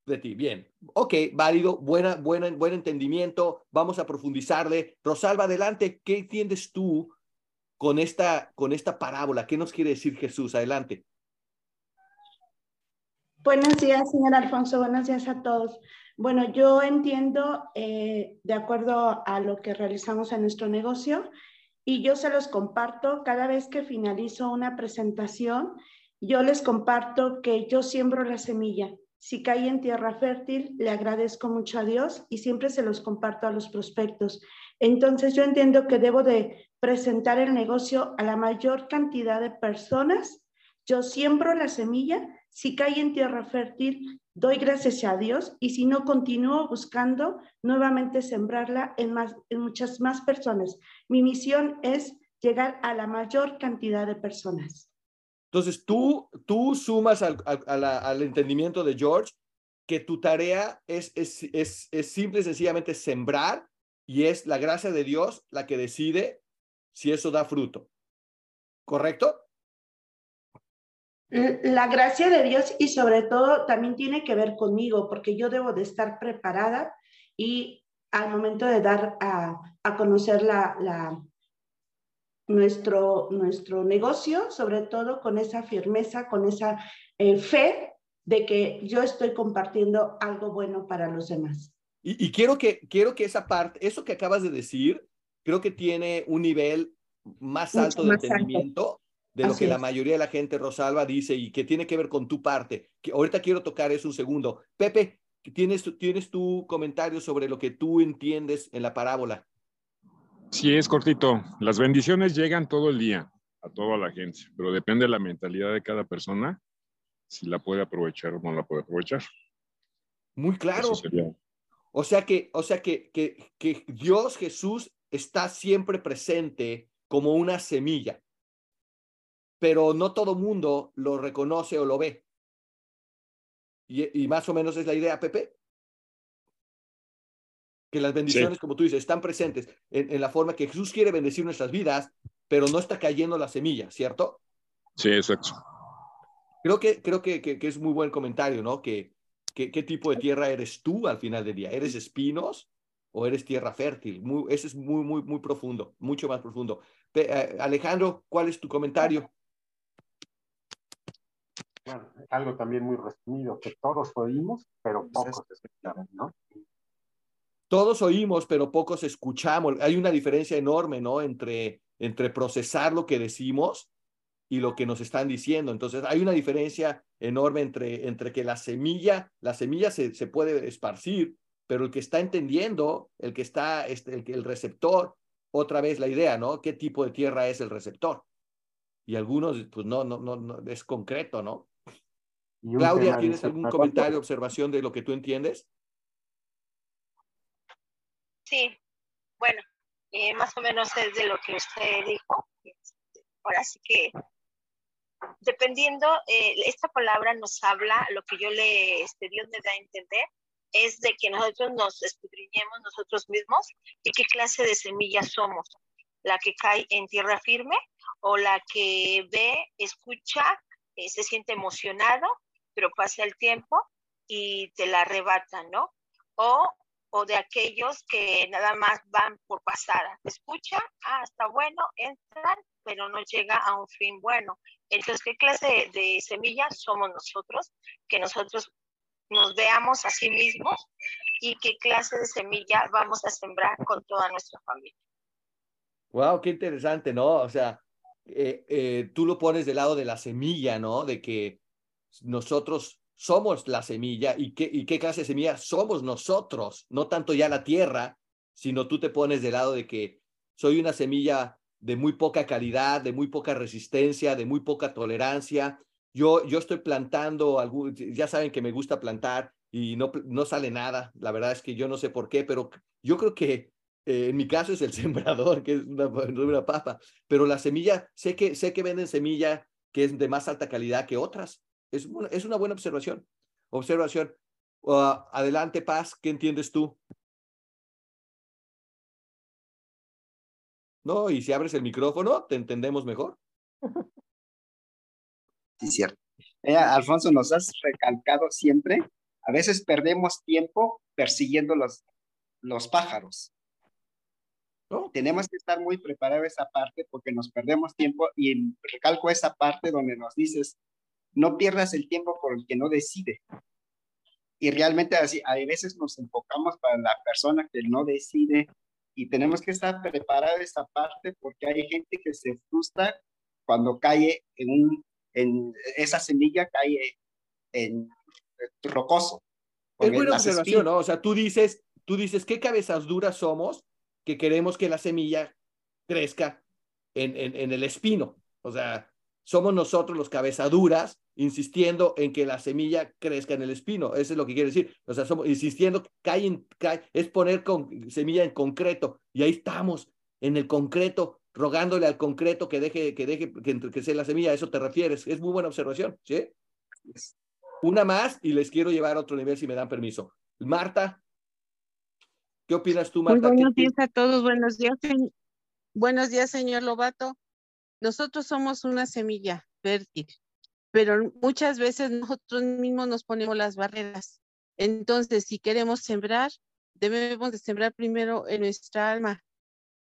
de ti. Bien, ok, válido, buena, buena, buen entendimiento. Vamos a profundizarle. Rosalba, adelante. ¿Qué entiendes tú con esta, con esta parábola? ¿Qué nos quiere decir Jesús? Adelante. Buenos días, señor Alfonso. Buenos días a todos. Bueno, yo entiendo eh, de acuerdo a lo que realizamos en nuestro negocio y yo se los comparto cada vez que finalizo una presentación. Yo les comparto que yo siembro la semilla si cae en tierra fértil, le agradezco mucho a Dios y siempre se los comparto a los prospectos. Entonces yo entiendo que debo de presentar el negocio a la mayor cantidad de personas. Yo siembro la semilla, si cae en tierra fértil, doy gracias a Dios y si no, continúo buscando nuevamente sembrarla en, más, en muchas más personas. Mi misión es llegar a la mayor cantidad de personas. Entonces, tú, tú sumas al, al, entendimiento de George que tu tarea es, es, es, es simple y sencillamente sembrar y es la gracia de Dios la que decide si eso da fruto. ¿Correcto? La gracia de Dios y sobre todo también tiene que ver conmigo, porque yo debo de estar preparada y al momento de dar a, a conocer la, la, nuestro, nuestro negocio, sobre todo con esa firmeza, con esa eh, fe de que yo estoy compartiendo algo bueno para los demás. Y, quiero, que, quiero que esa parte, eso que acabas de decir, creo que tiene un nivel más alto de entendimiento de lo que la mayoría de la gente, Rosalba, dice y que tiene que ver con tu parte. Que ahorita quiero tocar eso un segundo. Pepe, ¿tienes, ¿tienes tu comentario sobre lo que tú entiendes en la parábola? Sí, es cortito. Las bendiciones llegan todo el día a toda la gente, pero depende de la mentalidad de cada persona si la puede aprovechar o no la puede aprovechar. Muy claro. O sea que, o sea que, que, que Dios Jesús está siempre presente como una semilla, pero no todo mundo lo reconoce o lo ve. Y, y más o menos es la idea, Pepe que las bendiciones, como tú dices, están presentes en, la forma que Jesús quiere bendecir nuestras vidas, pero no está cayendo la semilla, ¿cierto? Sí, exacto. Creo que, creo que, que, es muy buen comentario, ¿no? Que, ¿Qué, ¿Qué tipo de tierra eres tú al final del día? ¿Eres espinos o eres tierra fértil? Muy, ese es muy, muy, muy profundo, mucho más profundo. Eh, Alejandro, ¿cuál es tu comentario? Bueno, algo también muy resumido, que todos oímos, pero pocos escuchamos, ¿no? Todos oímos, pero pocos escuchamos. Hay una diferencia enorme, ¿no? Entre, entre procesar lo que decimos y lo que nos están diciendo. Entonces, hay una diferencia enorme entre, entre que la semilla, la semilla se, se puede esparcir, pero el que está entendiendo, el que está, este, el, el receptor, otra vez la idea, ¿no? ¿Qué tipo de tierra es el receptor? Y algunos, pues no, no, no, no es concreto, ¿no? Claudia, ¿tienes algún comentario, observación de lo que tú entiendes? Sí, bueno, eh, más o menos es de lo que usted dijo. Ahora sí que, dependiendo, eh, esta palabra nos habla, lo que yo le, este, Dios me da a entender, es de que nosotros nos escudriñemos nosotros mismos y qué clase de semilla somos. La que cae en tierra firme o la que ve, escucha, eh, se siente emocionado pero pasa el tiempo y te la arrebatan, ¿no? O, o de aquellos que nada más van por pasada. Escucha, ah, está bueno, entran, pero no llega a un fin bueno. Entonces, ¿qué clase de, semillas somos nosotros? Que nosotros nos veamos a sí mismos y qué clase de semilla vamos a sembrar con toda nuestra familia. Wow, qué interesante, ¿no? O sea, eh, eh, tú lo pones del lado de la semilla, ¿no? De que nosotros somos la semilla y qué, y qué clase de semilla somos nosotros, no tanto ya la tierra, sino tú te pones del lado de que soy una semilla de muy poca calidad, de muy poca resistencia, de muy poca tolerancia. Yo, yo estoy plantando, algún, ya saben que me gusta plantar y no, no sale nada. La verdad es que yo no sé por qué, pero yo creo que eh, en mi caso es el sembrador, que es una, una papa, pero la semilla, sé que, sé que venden semilla que es de más alta calidad que otras. Es, una, es una buena observación. Observación. Uh, adelante, Paz, ¿qué entiendes tú? No, y si abres el micrófono, te entendemos mejor. Sí, cierto. Eh, Alfonso, nos has recalcado siempre, a veces perdemos tiempo persiguiendo los, los pájaros. ¿No? Tenemos que estar muy preparados esa parte porque nos perdemos tiempo y recalco esa parte donde nos dices, no pierdas el tiempo por el que no decide. Y realmente así, a veces nos enfocamos para la persona que no decide y tenemos que estar preparados esta parte porque hay gente que se frustra cuando cae en, un, en esa semilla, cae en rocoso. Es buena observación, ¿no? O sea, tú dices, tú dices, ¿qué cabezas duras somos que queremos que la semilla crezca en, en, en el espino? O sea, somos nosotros los cabezaduras insistiendo en que la semilla crezca en el espino. Eso es lo que quiere decir. O sea, somos insistiendo, cae, cae, es poner con, semilla en concreto. Y ahí estamos, en el concreto, rogándole al concreto que deje, que deje que, que sea la semilla. A eso te refieres. Es muy buena observación, ¿sí? Una más y les quiero llevar a otro nivel si me dan permiso. Marta, ¿qué opinas tú, Marta? Muy buenos días a todos. Buenos días, buenos días, señor Lobato. Nosotros somos una semilla fértil, pero muchas veces nosotros mismos nos ponemos las barreras. Entonces, si queremos sembrar, debemos de sembrar primero en nuestra alma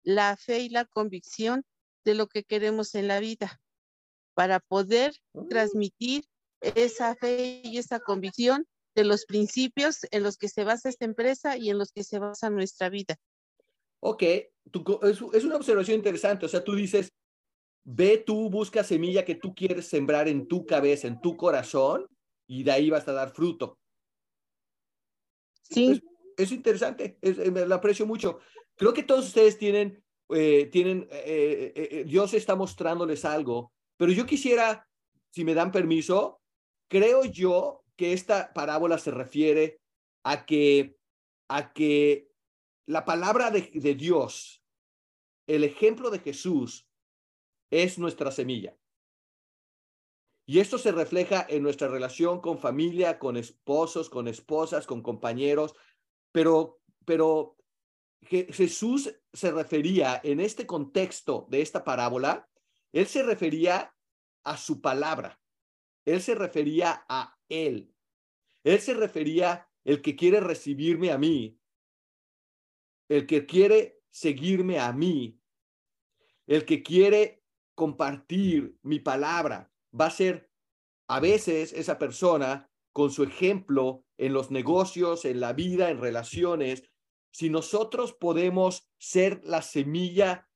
la fe y la convicción de lo que queremos en la vida para poder transmitir esa fe y esa convicción de los principios en los que se basa esta empresa y en los que se basa nuestra vida. Ok, es, una observación interesante. O sea, tú dices, Ve tú, busca semilla que tú quieres sembrar en tu cabeza, en tu corazón, y de ahí vas a dar fruto. Sí. Es, interesante, es, eh, lo aprecio mucho. Creo que todos ustedes tienen, eh, tienen, eh, Dios está mostrándoles algo, pero yo quisiera, si me dan permiso, creo yo que esta parábola se refiere a que, a que la palabra de, de Dios, el ejemplo de Jesús, es nuestra semilla. Y esto se refleja en nuestra relación con familia, con esposos, con esposas, con compañeros, pero, pero Jesús se refería en este contexto de esta parábola, él se refería a su palabra, él se refería a él. Él se refería el que quiere recibirme a mí, el que quiere seguirme a mí, el que quiere compartir mi palabra, va a ser a veces esa persona con su ejemplo en los negocios, en la vida, en relaciones, si nosotros podemos ser la semilla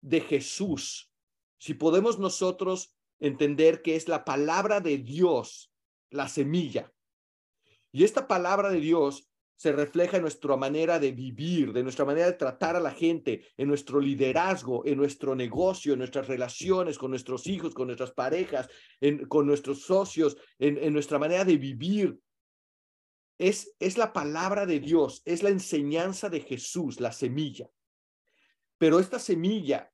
de Jesús, si podemos nosotros entender que es la palabra de Dios, la semilla. Y esta palabra de Dios se refleja en nuestra manera de vivir, de nuestra manera de tratar a la gente, en nuestro liderazgo, en nuestro negocio, en nuestras relaciones con nuestros hijos, con nuestras parejas, con nuestros socios, en, nuestra manera de vivir. Es, es la palabra de Dios, es la enseñanza de Jesús, la semilla. Pero esta semilla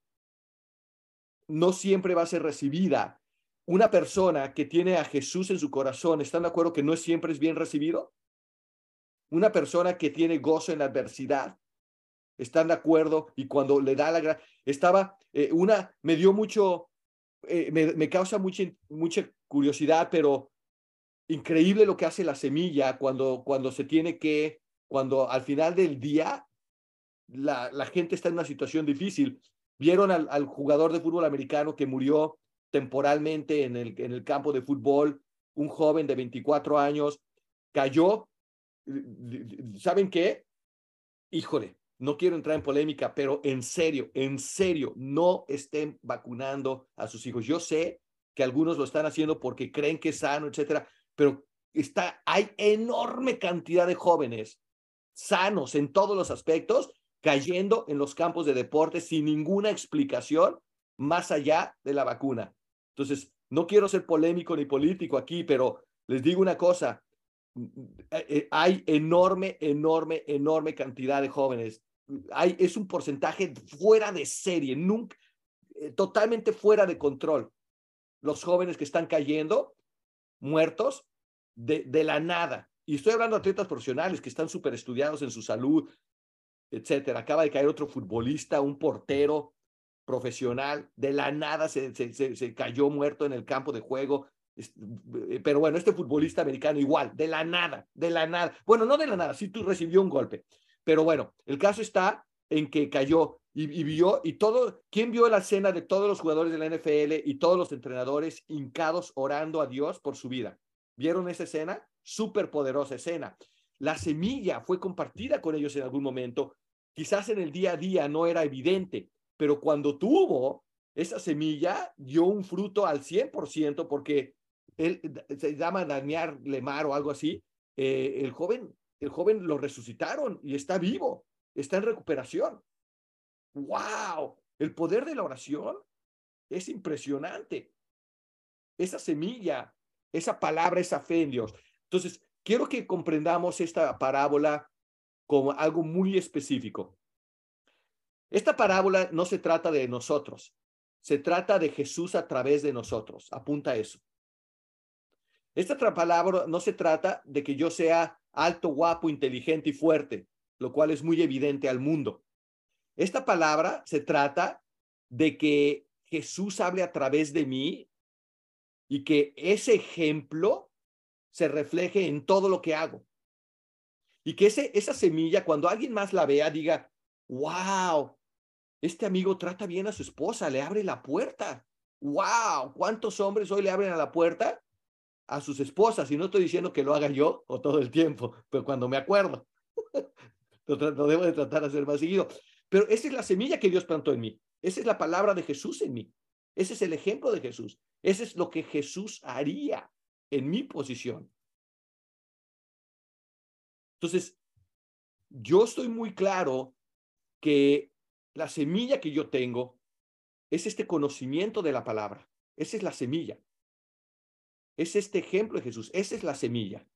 no siempre va a ser recibida. Una persona que tiene a Jesús en su corazón, ¿están de acuerdo que no siempre es bien recibido? Una persona que tiene gozo en adversidad, ¿están de acuerdo? Y cuando le da la gracia, estaba, eh, una, me dio mucho, eh, me, me, causa mucha, mucha curiosidad, pero increíble lo que hace la semilla cuando, cuando se tiene que, cuando al final del día la, la gente está en una situación difícil. Vieron al, al, jugador de fútbol americano que murió temporalmente en el, en el campo de fútbol, un joven de 24 años, cayó ¿saben qué? Híjole, no quiero entrar en polémica, pero en serio, en serio, no estén vacunando a sus hijos. Yo sé que algunos lo están haciendo porque creen que es sano, etcétera, pero está, hay enorme cantidad de jóvenes sanos en todos los aspectos cayendo en los campos de deporte sin ninguna explicación más allá de la vacuna. Entonces, no quiero ser polémico ni político aquí, pero les digo una cosa, hay enorme, enorme, enorme cantidad de jóvenes. Es un porcentaje fuera de serie, eh, totalmente fuera de control. Los jóvenes que están cayendo muertos de, la nada. Y estoy hablando de atletas profesionales que están súper estudiados en su salud, etcétera. Acaba de caer otro futbolista, un portero profesional, de la nada se, cayó muerto en el campo de juego eh, pero bueno, este futbolista americano igual, de la nada, de la nada. Bueno, no de la nada, sí tú recibió un golpe. Pero bueno, el caso está en que cayó y, y, vio, y todo, ¿quién vio la escena de todos los jugadores de la NFL y todos los entrenadores hincados orando a Dios por su vida? ¿Vieron esa escena? Súper poderosa escena. La semilla fue compartida con ellos en algún momento. Quizás en el día a día no era evidente, pero cuando tuvo, esa semilla dio un fruto al 100% porque él se llama Daniel Lemar o algo así, eh, el joven, el joven lo resucitaron y está vivo, está en recuperación. ¡Wow! El poder de la oración es impresionante. Esa semilla, esa palabra, esa fe en Dios. Entonces, quiero que comprendamos esta parábola como algo muy específico. Esta parábola no se trata de nosotros, se trata de Jesús a través de nosotros. Apunta eso. Esta palabra no se trata de que yo sea alto, guapo, inteligente y fuerte, lo cual es muy evidente al mundo. Esta palabra se trata de que Jesús hable a través de mí y que ese ejemplo se refleje en todo lo que hago. Y que ese, esa semilla, cuando alguien más la vea, diga, wow, este amigo trata bien a su esposa, le abre la puerta. Wow, ¿cuántos hombres hoy le abren a la puerta a sus esposas, y no estoy diciendo que lo haga yo o todo el tiempo, pero cuando me acuerdo, lo, debo de tratar de hacer más seguido. Pero esa es la semilla que Dios plantó en mí, esa es la palabra de Jesús en mí, ese es el ejemplo de Jesús, ese es lo que Jesús haría en mi posición. Entonces, yo estoy muy claro que la semilla que yo tengo es este conocimiento de la palabra, esa es la semilla. Es este ejemplo de Jesús, esa es la semilla.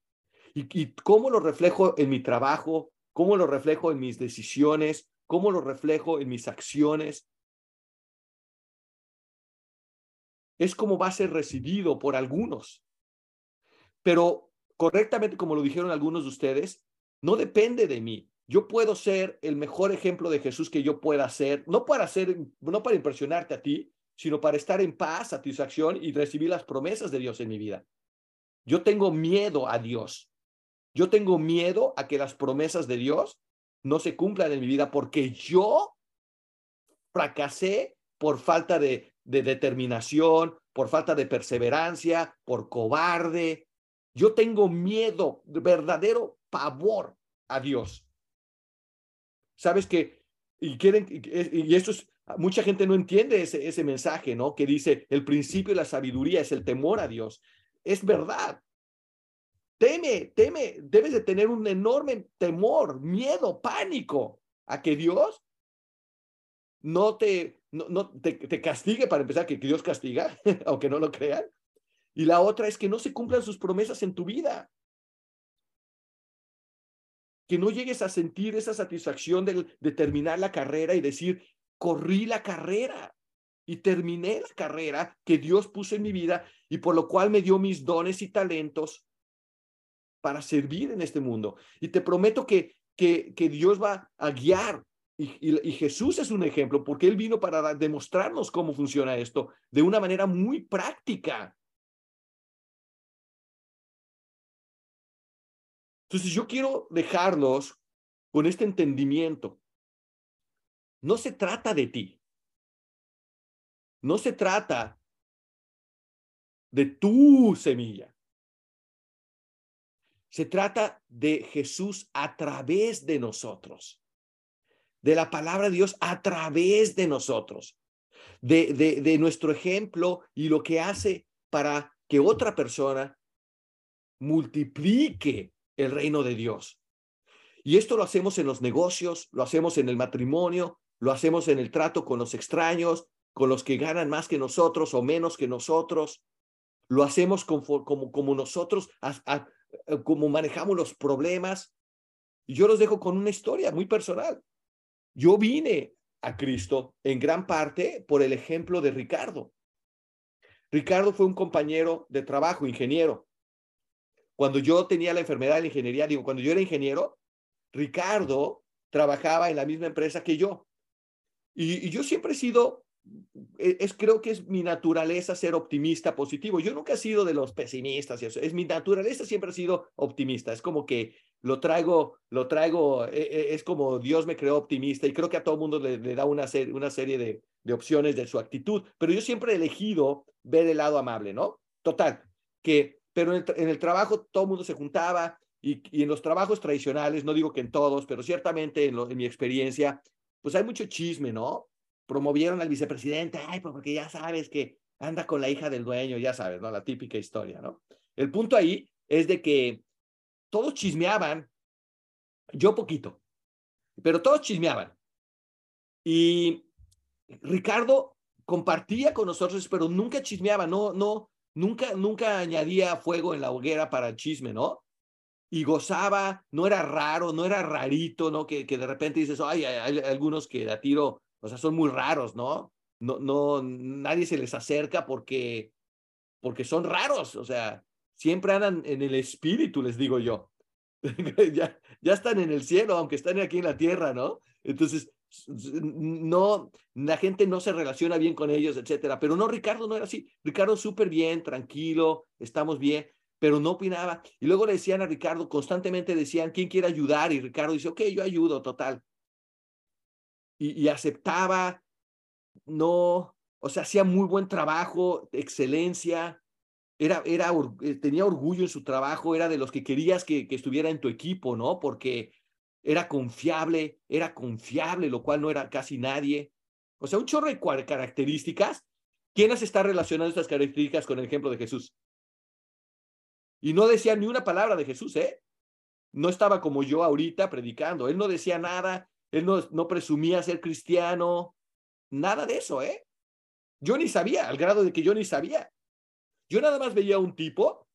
Y, cómo lo reflejo en mi trabajo, cómo lo reflejo en mis decisiones, cómo lo reflejo en mis acciones. Es como va a ser recibido por algunos. Pero correctamente, como lo dijeron algunos de ustedes, no depende de mí. Yo puedo ser el mejor ejemplo de Jesús que yo pueda ser, no para ser, no para impresionarte a ti, sino para estar en paz, satisfacción y recibir las promesas de Dios en mi vida. Yo tengo miedo a Dios. Yo tengo miedo a que las promesas de Dios no se cumplan en mi vida porque yo fracasé por falta de, de determinación, por falta de perseverancia, por cobarde. Yo tengo miedo, verdadero pavor a Dios. Sabes que, y quieren, y esto es, mucha gente no entiende ese, ese mensaje, ¿no? Que dice, el principio de la sabiduría es el temor a Dios. Es verdad. Teme, teme, debes de tener un enorme temor, miedo, pánico a que Dios no te, no, te, castigue para empezar, que, Dios castiga, aunque no lo crean. Y la otra es que no se cumplan sus promesas en tu vida. Que no llegues a sentir esa satisfacción de, de terminar la carrera y decir, corrí la carrera y terminé la carrera que Dios puso en mi vida y por lo cual me dio mis dones y talentos para servir en este mundo. Y te prometo que, que, que Dios va a guiar. Y, y, Jesús es un ejemplo porque Él vino para demostrarnos cómo funciona esto de una manera muy práctica. Entonces yo quiero dejarlos con este entendimiento. No se trata de ti. No se trata de tu semilla. Se trata de Jesús a través de nosotros, de la palabra de Dios a través de nosotros, de, de, de nuestro ejemplo y lo que hace para que otra persona multiplique el reino de Dios. Y esto lo hacemos en los negocios, lo hacemos en el matrimonio, lo hacemos en el trato con los extraños, con los que ganan más que nosotros o menos que nosotros. Lo hacemos como, como, como nosotros eh, cómo manejamos los problemas. Yo los dejo con una historia muy personal. Yo vine a Cristo en gran parte por el ejemplo de Ricardo. Ricardo fue un compañero de trabajo, ingeniero. Cuando yo tenía la enfermedad de la ingeniería, digo, cuando yo era ingeniero, Ricardo trabajaba en la misma empresa que yo. Y, y yo siempre he sido e, es, creo que es mi naturaleza ser optimista, positivo. Yo nunca he sido de los pesimistas y eso. Es mi naturaleza siempre ha sido optimista. Es como que lo traigo, lo traigo, e, e, es como Dios me creó optimista y creo que a todo mundo le, da una, una serie de, de, opciones de su actitud. Pero yo siempre he elegido ver el lado amable, ¿no? Total, que, pero en el, en el trabajo todo el mundo se juntaba y, y, en los trabajos tradicionales, no digo que en todos, pero ciertamente en, en mi experiencia, pues hay mucho chisme, ¿no? promovieron al vicepresidente, ay, pues porque ya sabes que anda con la hija del dueño, ya sabes, ¿no? La típica historia, ¿no? El punto ahí es de que todos chismeaban, yo poquito, pero todos chismeaban. Y Ricardo compartía con nosotros, pero nunca chismeaba, no, no, nunca, nunca añadía fuego en la hoguera para el chisme, ¿no? Y gozaba, no era raro, no era rarito, ¿no? Que, que de repente dices, ay, hay, algunos que a tiro o sea, son muy raros, ¿no? No, no, nadie se les acerca porque, porque son raros, o sea, siempre andan en el espíritu, les digo yo. ya, ya están en el cielo, aunque están aquí en la tierra, ¿no? Entonces, no, la gente no se relaciona bien con ellos, etcétera. Pero no, Ricardo no era así. Ricardo súper bien, tranquilo, estamos bien, pero no opinaba. Y luego le decían a Ricardo, constantemente decían, ¿quién quiere ayudar? Y Ricardo dice, ok, yo ayudo, total y, aceptaba, no, o sea, hacía muy buen trabajo, excelencia, era, era, eh, tenía orgullo en su trabajo, era de los que querías que, que estuviera en tu equipo, ¿no? Porque era confiable, era confiable, lo cual no era casi nadie. O sea, un chorro de características. ¿Quiénes están relacionando estas características con el ejemplo de Jesús? Y no decía ni una palabra de Jesús, ¿eh? No estaba como yo ahorita predicando. Él no decía nada, él no, presumía ser cristiano, nada de eso, ¿eh? Yo ni sabía, al grado de que yo ni sabía. Yo nada más veía un tipo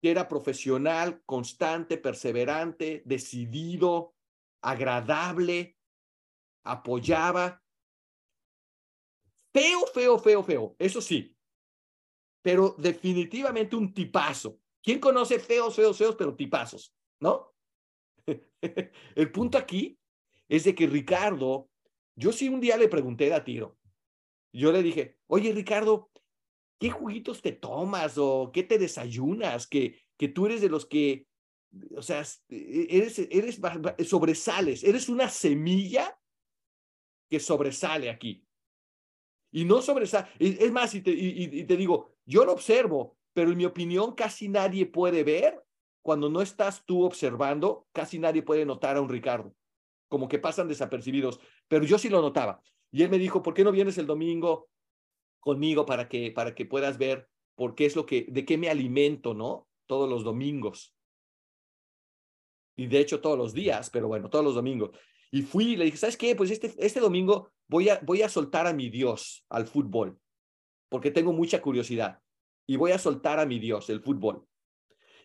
que era profesional, constante, perseverante, decidido, agradable, apoyaba. Feo, feo, feo, feo, eso sí, pero definitivamente un tipazo. ¿Quién conoce feos, feos, feos, pero tipazos? ¿No? El punto aquí es de que Ricardo, yo sí un día le pregunté a tiro, yo le dije, oye Ricardo, ¿qué juguitos te tomas o qué te desayunas? Que, que tú eres de los que o sea, eres, eres, sobresales, eres una semilla que sobresale aquí. Y no sobresale, es más, y te, y te digo, yo lo observo, pero en mi opinión casi nadie puede ver cuando no estás tú observando, casi nadie puede notar a un Ricardo, como que pasan desapercibidos, pero yo sí lo notaba. Y él me dijo, ¿por qué no vienes el domingo conmigo para que, para que puedas ver por qué es lo que, de qué me alimento, ¿no? Todos los domingos. Y de hecho todos los días, pero bueno, todos los domingos. Y fui y le dije, ¿sabes qué? Pues este, este domingo voy a, voy a soltar a mi Dios al fútbol, porque tengo mucha curiosidad. Y voy a soltar a mi Dios, el fútbol.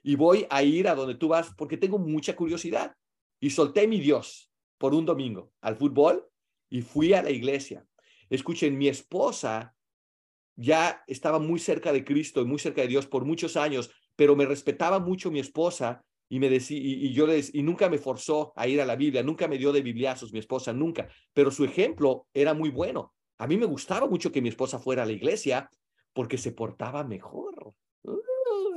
Y voy a ir a donde tú vas, porque tengo mucha curiosidad. Y solté a mi Dios por un domingo al fútbol y fui a la iglesia. Escuchen, mi esposa ya estaba muy cerca de Cristo y muy cerca de Dios por muchos años, pero me respetaba mucho mi esposa y me decía y, yo les y nunca me forzó a ir a la Biblia, nunca me dio de bibliazos mi esposa nunca, pero su ejemplo era muy bueno. A mí me gustaba mucho que mi esposa fuera a la iglesia porque se portaba mejor.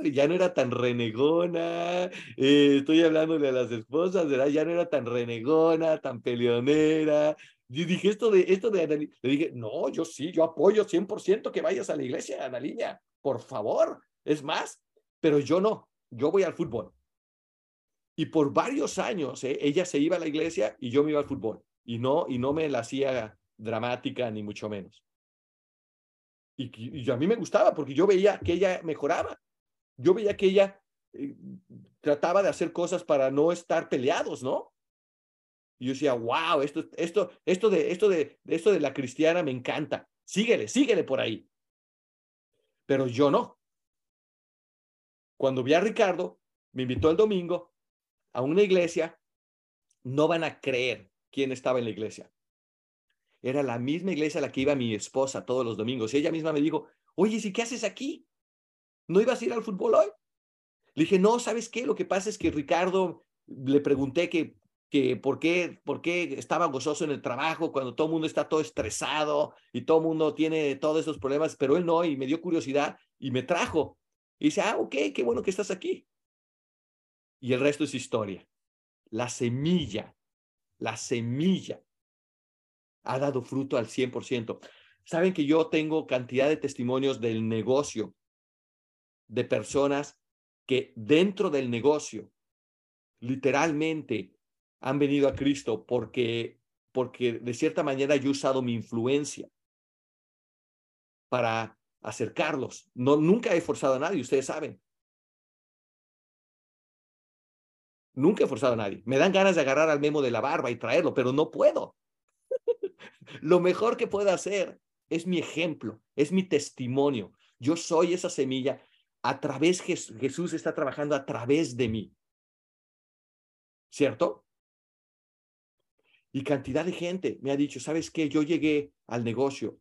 ya no era tan renegona, eh, estoy hablándole a las esposas, ¿verdad? Ya no era tan renegona, tan peleonera, y dije, esto de, esto de, le dije, no, yo sí, yo apoyo 100% que vayas a la iglesia, Ana Liña, por favor, es más, pero yo no, yo voy al fútbol. Y por varios años, ¿eh? ella se iba a la iglesia y yo me iba al fútbol. Y no, y no me la hacía dramática, ni mucho menos. Y, a mí me gustaba porque yo veía que ella mejoraba. Yo veía que ella eh, trataba de hacer cosas para no estar peleados, ¿no? Y yo decía, wow, esto, esto, esto, de, esto, de, esto de la cristiana me encanta. Síguele, síguele por ahí. Pero yo no. Cuando vi a Ricardo, me invitó el domingo a una iglesia, no van a creer quién estaba en la iglesia. Era la misma iglesia a la que iba mi esposa todos los domingos. Y ella misma me dijo, oye, ¿y qué haces aquí? ¿No ibas a ir al fútbol hoy? Le dije, no, ¿sabes qué? Lo que pasa es que Ricardo, le pregunté que que por qué, por qué estaba gozoso en el trabajo cuando todo el mundo está todo estresado y todo el mundo tiene todos esos problemas, pero él no, y me dio curiosidad y me trajo. Y dice, ah, ok, qué bueno que estás aquí. Y el resto es historia. La semilla, la semilla ha dado fruto al 100%. Saben que yo tengo cantidad de testimonios del negocio de personas que dentro del negocio, literalmente, han venido a Cristo porque, porque de cierta manera yo he usado mi influencia para acercarlos. No, nunca he forzado a nadie, ustedes saben. Nunca he forzado a nadie. Me dan ganas de agarrar al memo de la barba y traerlo, pero no puedo. Lo mejor que puedo hacer es mi ejemplo, es mi testimonio. Yo soy esa semilla. A través Jesús está trabajando a través de mí. ¿Cierto? Y cantidad de gente me ha dicho, ¿sabes qué? Yo llegué al negocio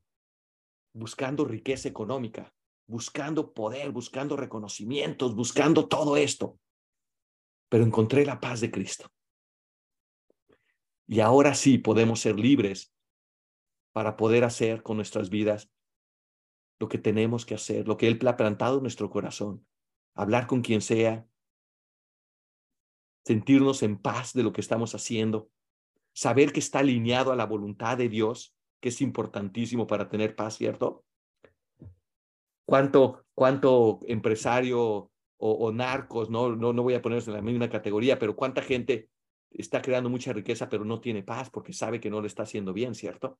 buscando riqueza económica, buscando poder, buscando reconocimientos, buscando todo esto. Pero encontré la paz de Cristo. Y ahora sí podemos ser libres para poder hacer con nuestras vidas lo que tenemos que hacer, lo que Él ha plantado en nuestro corazón. Hablar con quien sea, sentirnos en paz de lo que estamos haciendo, saber que está alineado a la voluntad de Dios, que es importantísimo para tener paz, ¿cierto? ¿Cuánto, cuánto empresario o, narcos, no, no, no voy a ponerse en la misma categoría, pero cuánta gente está creando mucha riqueza, pero no tiene paz porque sabe que no le está haciendo bien, ¿cierto?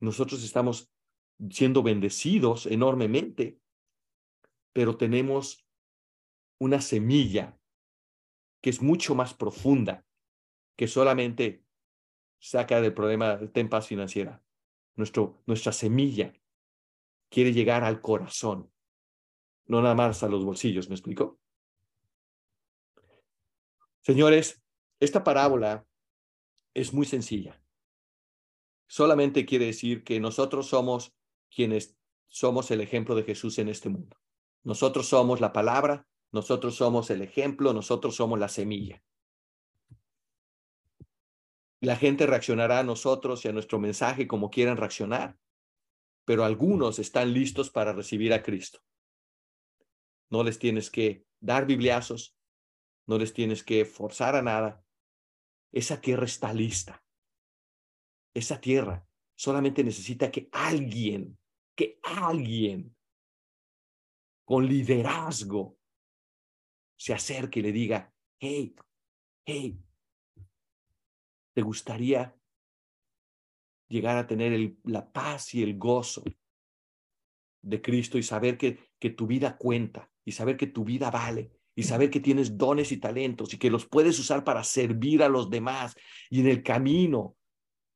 Nosotros estamos siendo bendecidos enormemente, pero tenemos una semilla que es mucho más profunda que solamente saca del problema de paz financiera. Nuestra semilla quiere llegar al corazón, no nada más a los bolsillos, ¿me explico? Señores, esta parábola es muy sencilla. Solamente quiere decir que nosotros somos quienes somos el ejemplo de Jesús en este mundo. Nosotros somos la palabra nosotros somos el ejemplo, nosotros somos la semilla. La gente reaccionará a nosotros y a nuestro mensaje como quieran reaccionar, pero algunos están listos para recibir a Cristo. No les tienes que dar bibliazos, no les tienes que forzar a nada. Esa tierra está lista. Esa tierra solamente necesita que alguien, que alguien con liderazgo se acerque y le diga, hey, hey, ¿te gustaría llegar a tener la paz y el gozo de Cristo y saber que, que tu vida cuenta y saber que tu vida vale y saber que tienes dones y talentos y que los puedes usar para servir a los demás y en el camino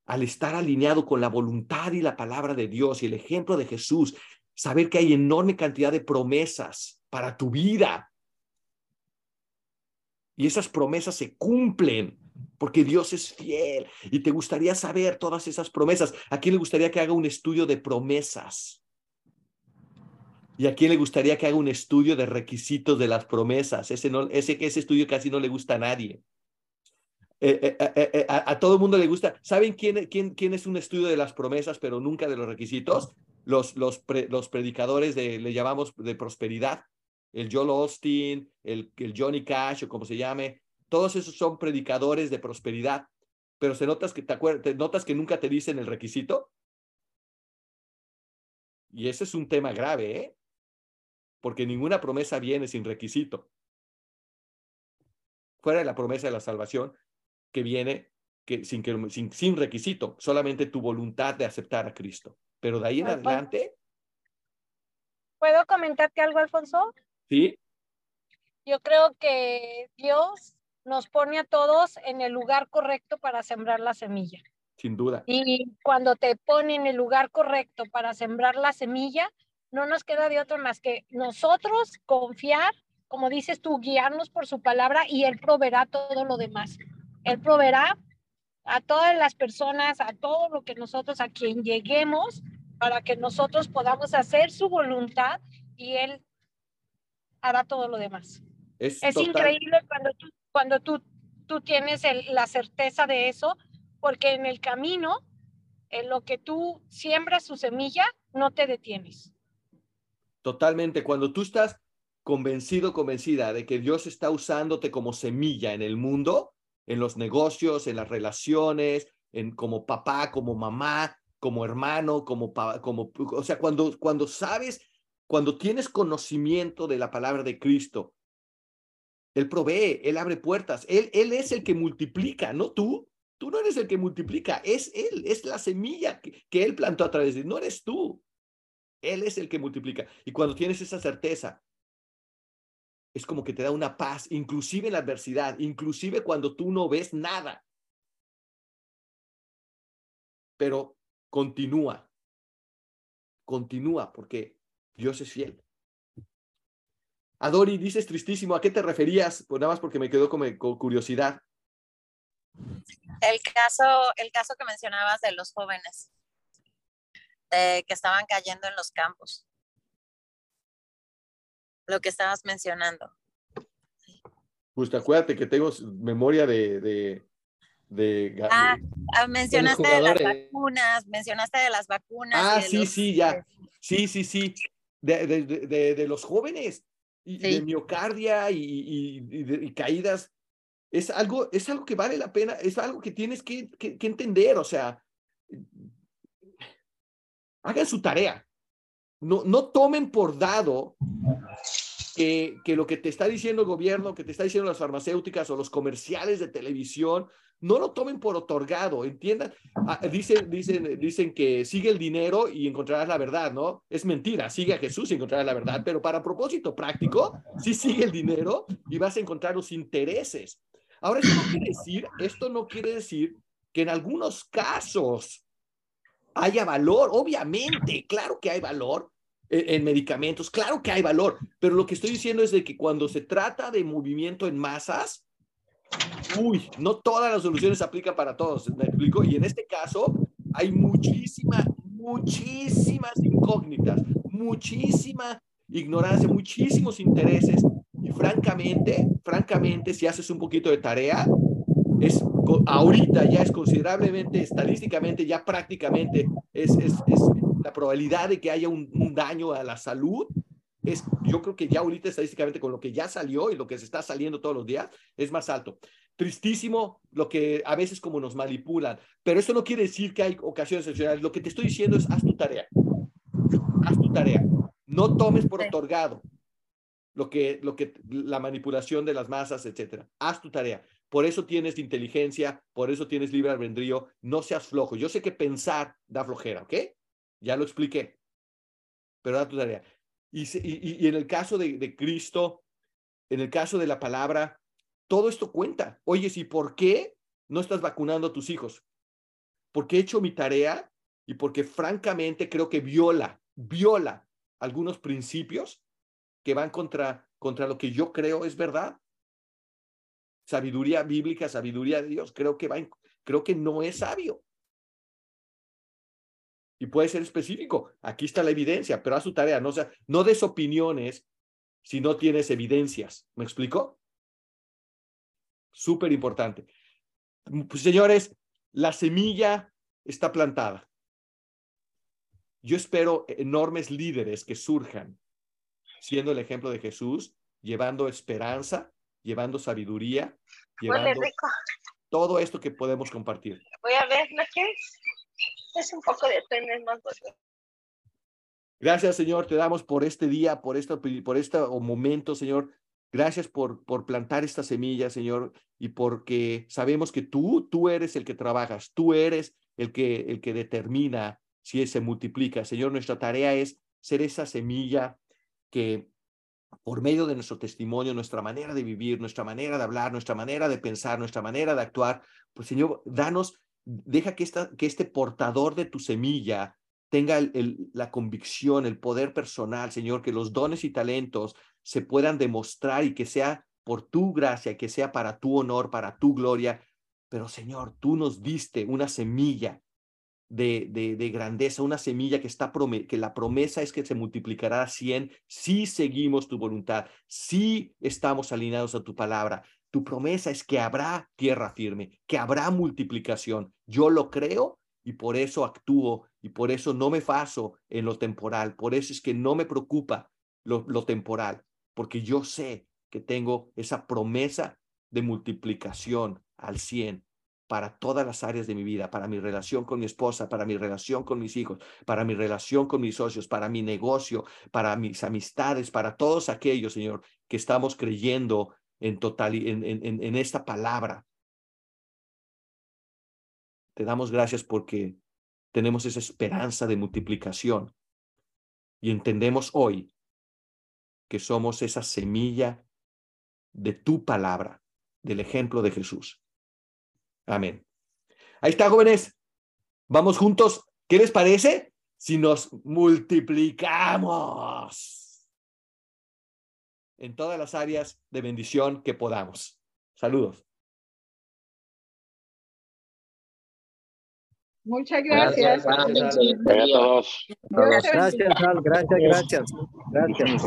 al estar alineado con la voluntad y la palabra de Dios y el ejemplo de Jesús, saber que hay enorme cantidad de promesas para tu vida. Y esas promesas se cumplen porque Dios es fiel y te gustaría saber todas esas promesas. ¿A quién le gustaría que haga un estudio de promesas? ¿Y a quién le gustaría que haga un estudio de requisitos de las promesas? Ese, no, ese, ese estudio casi no le gusta a nadie. Eh, eh, eh, a, todo el mundo le gusta. ¿Saben quién, quién, quién es un estudio de las promesas, pero nunca de los requisitos? Los, predicadores de, le llamamos de prosperidad. El Joel Austin, el, el Johnny Cash o como se llame. Todos esos son predicadores de prosperidad. Pero se notas que te, te notas que nunca te dicen el requisito. Y ese es un tema grave, ¿eh? Porque ninguna promesa viene sin requisito. Fuera de la promesa de la salvación, que viene que, sin, que, sin, sin requisito, solamente tu voluntad de aceptar a Cristo. Pero de ahí en adelante. ¿Puedo comentarte algo, Alfonso? Sí. Yo creo que Dios nos pone a todos en el lugar correcto para sembrar la semilla. Sin duda. Y cuando te pone en el lugar correcto para sembrar la semilla, no nos queda de otro más que nosotros confiar, como dices tú, guiarnos por su palabra y Él proveerá todo lo demás. Él proveerá a todas las personas, a todo lo que nosotros, a quien lleguemos, para que nosotros podamos hacer su voluntad y Él hará todo lo demás. Es, increíble cuando tú, cuando tú, tú tienes la certeza de eso, porque en el camino, en lo que tú siembras su semilla, no te detienes. Totalmente. Cuando tú estás convencido, convencida de que Dios está usándote como semilla en el mundo, en los negocios, en las relaciones, en como papá, como mamá, como hermano, como, como o sea, cuando, cuando sabes, cuando tienes conocimiento de la palabra de Cristo, Él provee, Él abre puertas, Él, él es el que multiplica, no tú. Tú no eres el que multiplica, es Él, es la semilla que, que Él plantó a través de no eres tú. Él es el que multiplica. Y cuando tienes esa certeza, es como que te da una paz, inclusive en la adversidad, inclusive cuando tú no ves nada. Pero continúa, continúa porque Dios es fiel. Adori, dices tristísimo, ¿a qué te referías? Pues nada más porque me quedó como con curiosidad. El caso, el caso que mencionabas de los jóvenes que estaban cayendo en los campos lo que estabas mencionando. Pues acuérdate que tengo memoria de... de, de ah, ah mencionaste de, las vacunas, mencionaste de las vacunas. Ah, sí, sí, ya. Sí, sí, sí. De, de, de los jóvenes, y de miocardia y, y, caídas. Es algo, es algo que vale la pena, es algo que tienes que, que, que entender, o sea, hagan su tarea. No, no tomen por dado que, que, lo que te está diciendo el gobierno, que te está diciendo las farmacéuticas o los comerciales de televisión, no lo tomen por otorgado, entiendan. Ah, dicen, dicen, dicen que sigue el dinero y encontrarás la verdad, ¿no? Es mentira, sigue a Jesús y encontrarás la verdad, pero para propósito práctico, sí sigue el dinero y vas a encontrar los intereses. Ahora, esto no quiere decir, esto no quiere decir que en algunos casos haya valor, obviamente, claro que hay valor, en medicamentos, claro que hay valor, pero lo que estoy diciendo es de que cuando se trata de movimiento en masas, uy, no todas las soluciones aplican para todos, ¿me explico? Y en este caso hay muchísimas, muchísimas incógnitas, muchísima ignorancia, muchísimos intereses y francamente, francamente, si haces un poquito de tarea, es ahorita ya es considerablemente, estadísticamente, ya prácticamente es, es, es la probabilidad de que haya un, daño a la salud es, yo creo que ya ahorita estadísticamente con lo que ya salió y lo que se está saliendo todos los días, es más alto. Tristísimo lo que a veces como nos manipulan, pero eso no quiere decir que hay ocasiones excepcionales. Lo que te estoy diciendo es haz tu tarea. Haz tu tarea. No tomes por otorgado lo que, lo que, la manipulación de las masas, etcétera. Haz tu tarea. Por eso tienes inteligencia, por eso tienes libre albedrío. No seas flojo. Yo sé que pensar da flojera, ¿ok? Ya lo expliqué. Pero haz tu tarea. Y en el caso de, de Cristo, en el caso de la palabra, todo esto cuenta. Oye, ¿y por qué no estás vacunando a tus hijos? Porque he hecho mi tarea y porque francamente creo que viola, viola algunos principios que van contra, contra lo que yo creo es verdad. Sabiduría bíblica, sabiduría de Dios, creo que, va creo que no es sabio. Y puede ser específico. Aquí está la evidencia, pero a su tarea. No, sea, no des opiniones si no tienes evidencias. ¿Me explico? Súper importante. Pues, señores, la semilla está plantada. Yo espero enormes líderes que surjan siendo el ejemplo de Jesús, llevando esperanza, llevando sabiduría, llevando todo esto que podemos compartir. Voy a ver, ¿no es? Es un poco de más Gracias, Señor, te damos por este día, por, esta, por este momento, Señor. Gracias por, por plantar esta semilla, Señor, y porque sabemos que tú, tú eres el que trabajas, tú eres el que, el que determina si se multiplica. Señor, nuestra tarea es ser esa semilla que por medio de nuestro testimonio, nuestra manera de vivir, nuestra manera de hablar, nuestra manera de pensar, nuestra manera de actuar, pues Señor, danos, deja que, esta, que este portador de tu semilla tenga la convicción, el poder personal, Señor, que los dones y talentos se puedan demostrar y que sea por tu gracia, que sea para tu honor, para tu gloria. Pero Señor, tú nos diste una semilla de, de, grandeza, una semilla que está que la promesa es que se multiplicará a 100 si seguimos tu voluntad, si estamos alineados a tu palabra. Tu promesa es que habrá tierra firme, que habrá multiplicación. Yo lo creo y por eso actúo y por eso no me faso en lo temporal. Por eso es que no me preocupa lo, lo temporal, porque yo sé que tengo esa promesa de multiplicación al 100 para todas las áreas de mi vida, para mi relación con mi esposa, para mi relación con mis hijos, para mi relación con mis socios, para mi negocio, para mis amistades, para todos aquellos, Señor, que estamos creyendo en total en, en, esta palabra. Te damos gracias porque tenemos esa esperanza de multiplicación y entendemos hoy que somos esa semilla de tu palabra, del ejemplo de Jesús. Amén. Ahí está, jóvenes. Vamos juntos. ¿Qué les parece si nos multiplicamos en todas las áreas de bendición que podamos? Saludos. Muchas gracias. Gracias, gracias, gracias. gracias.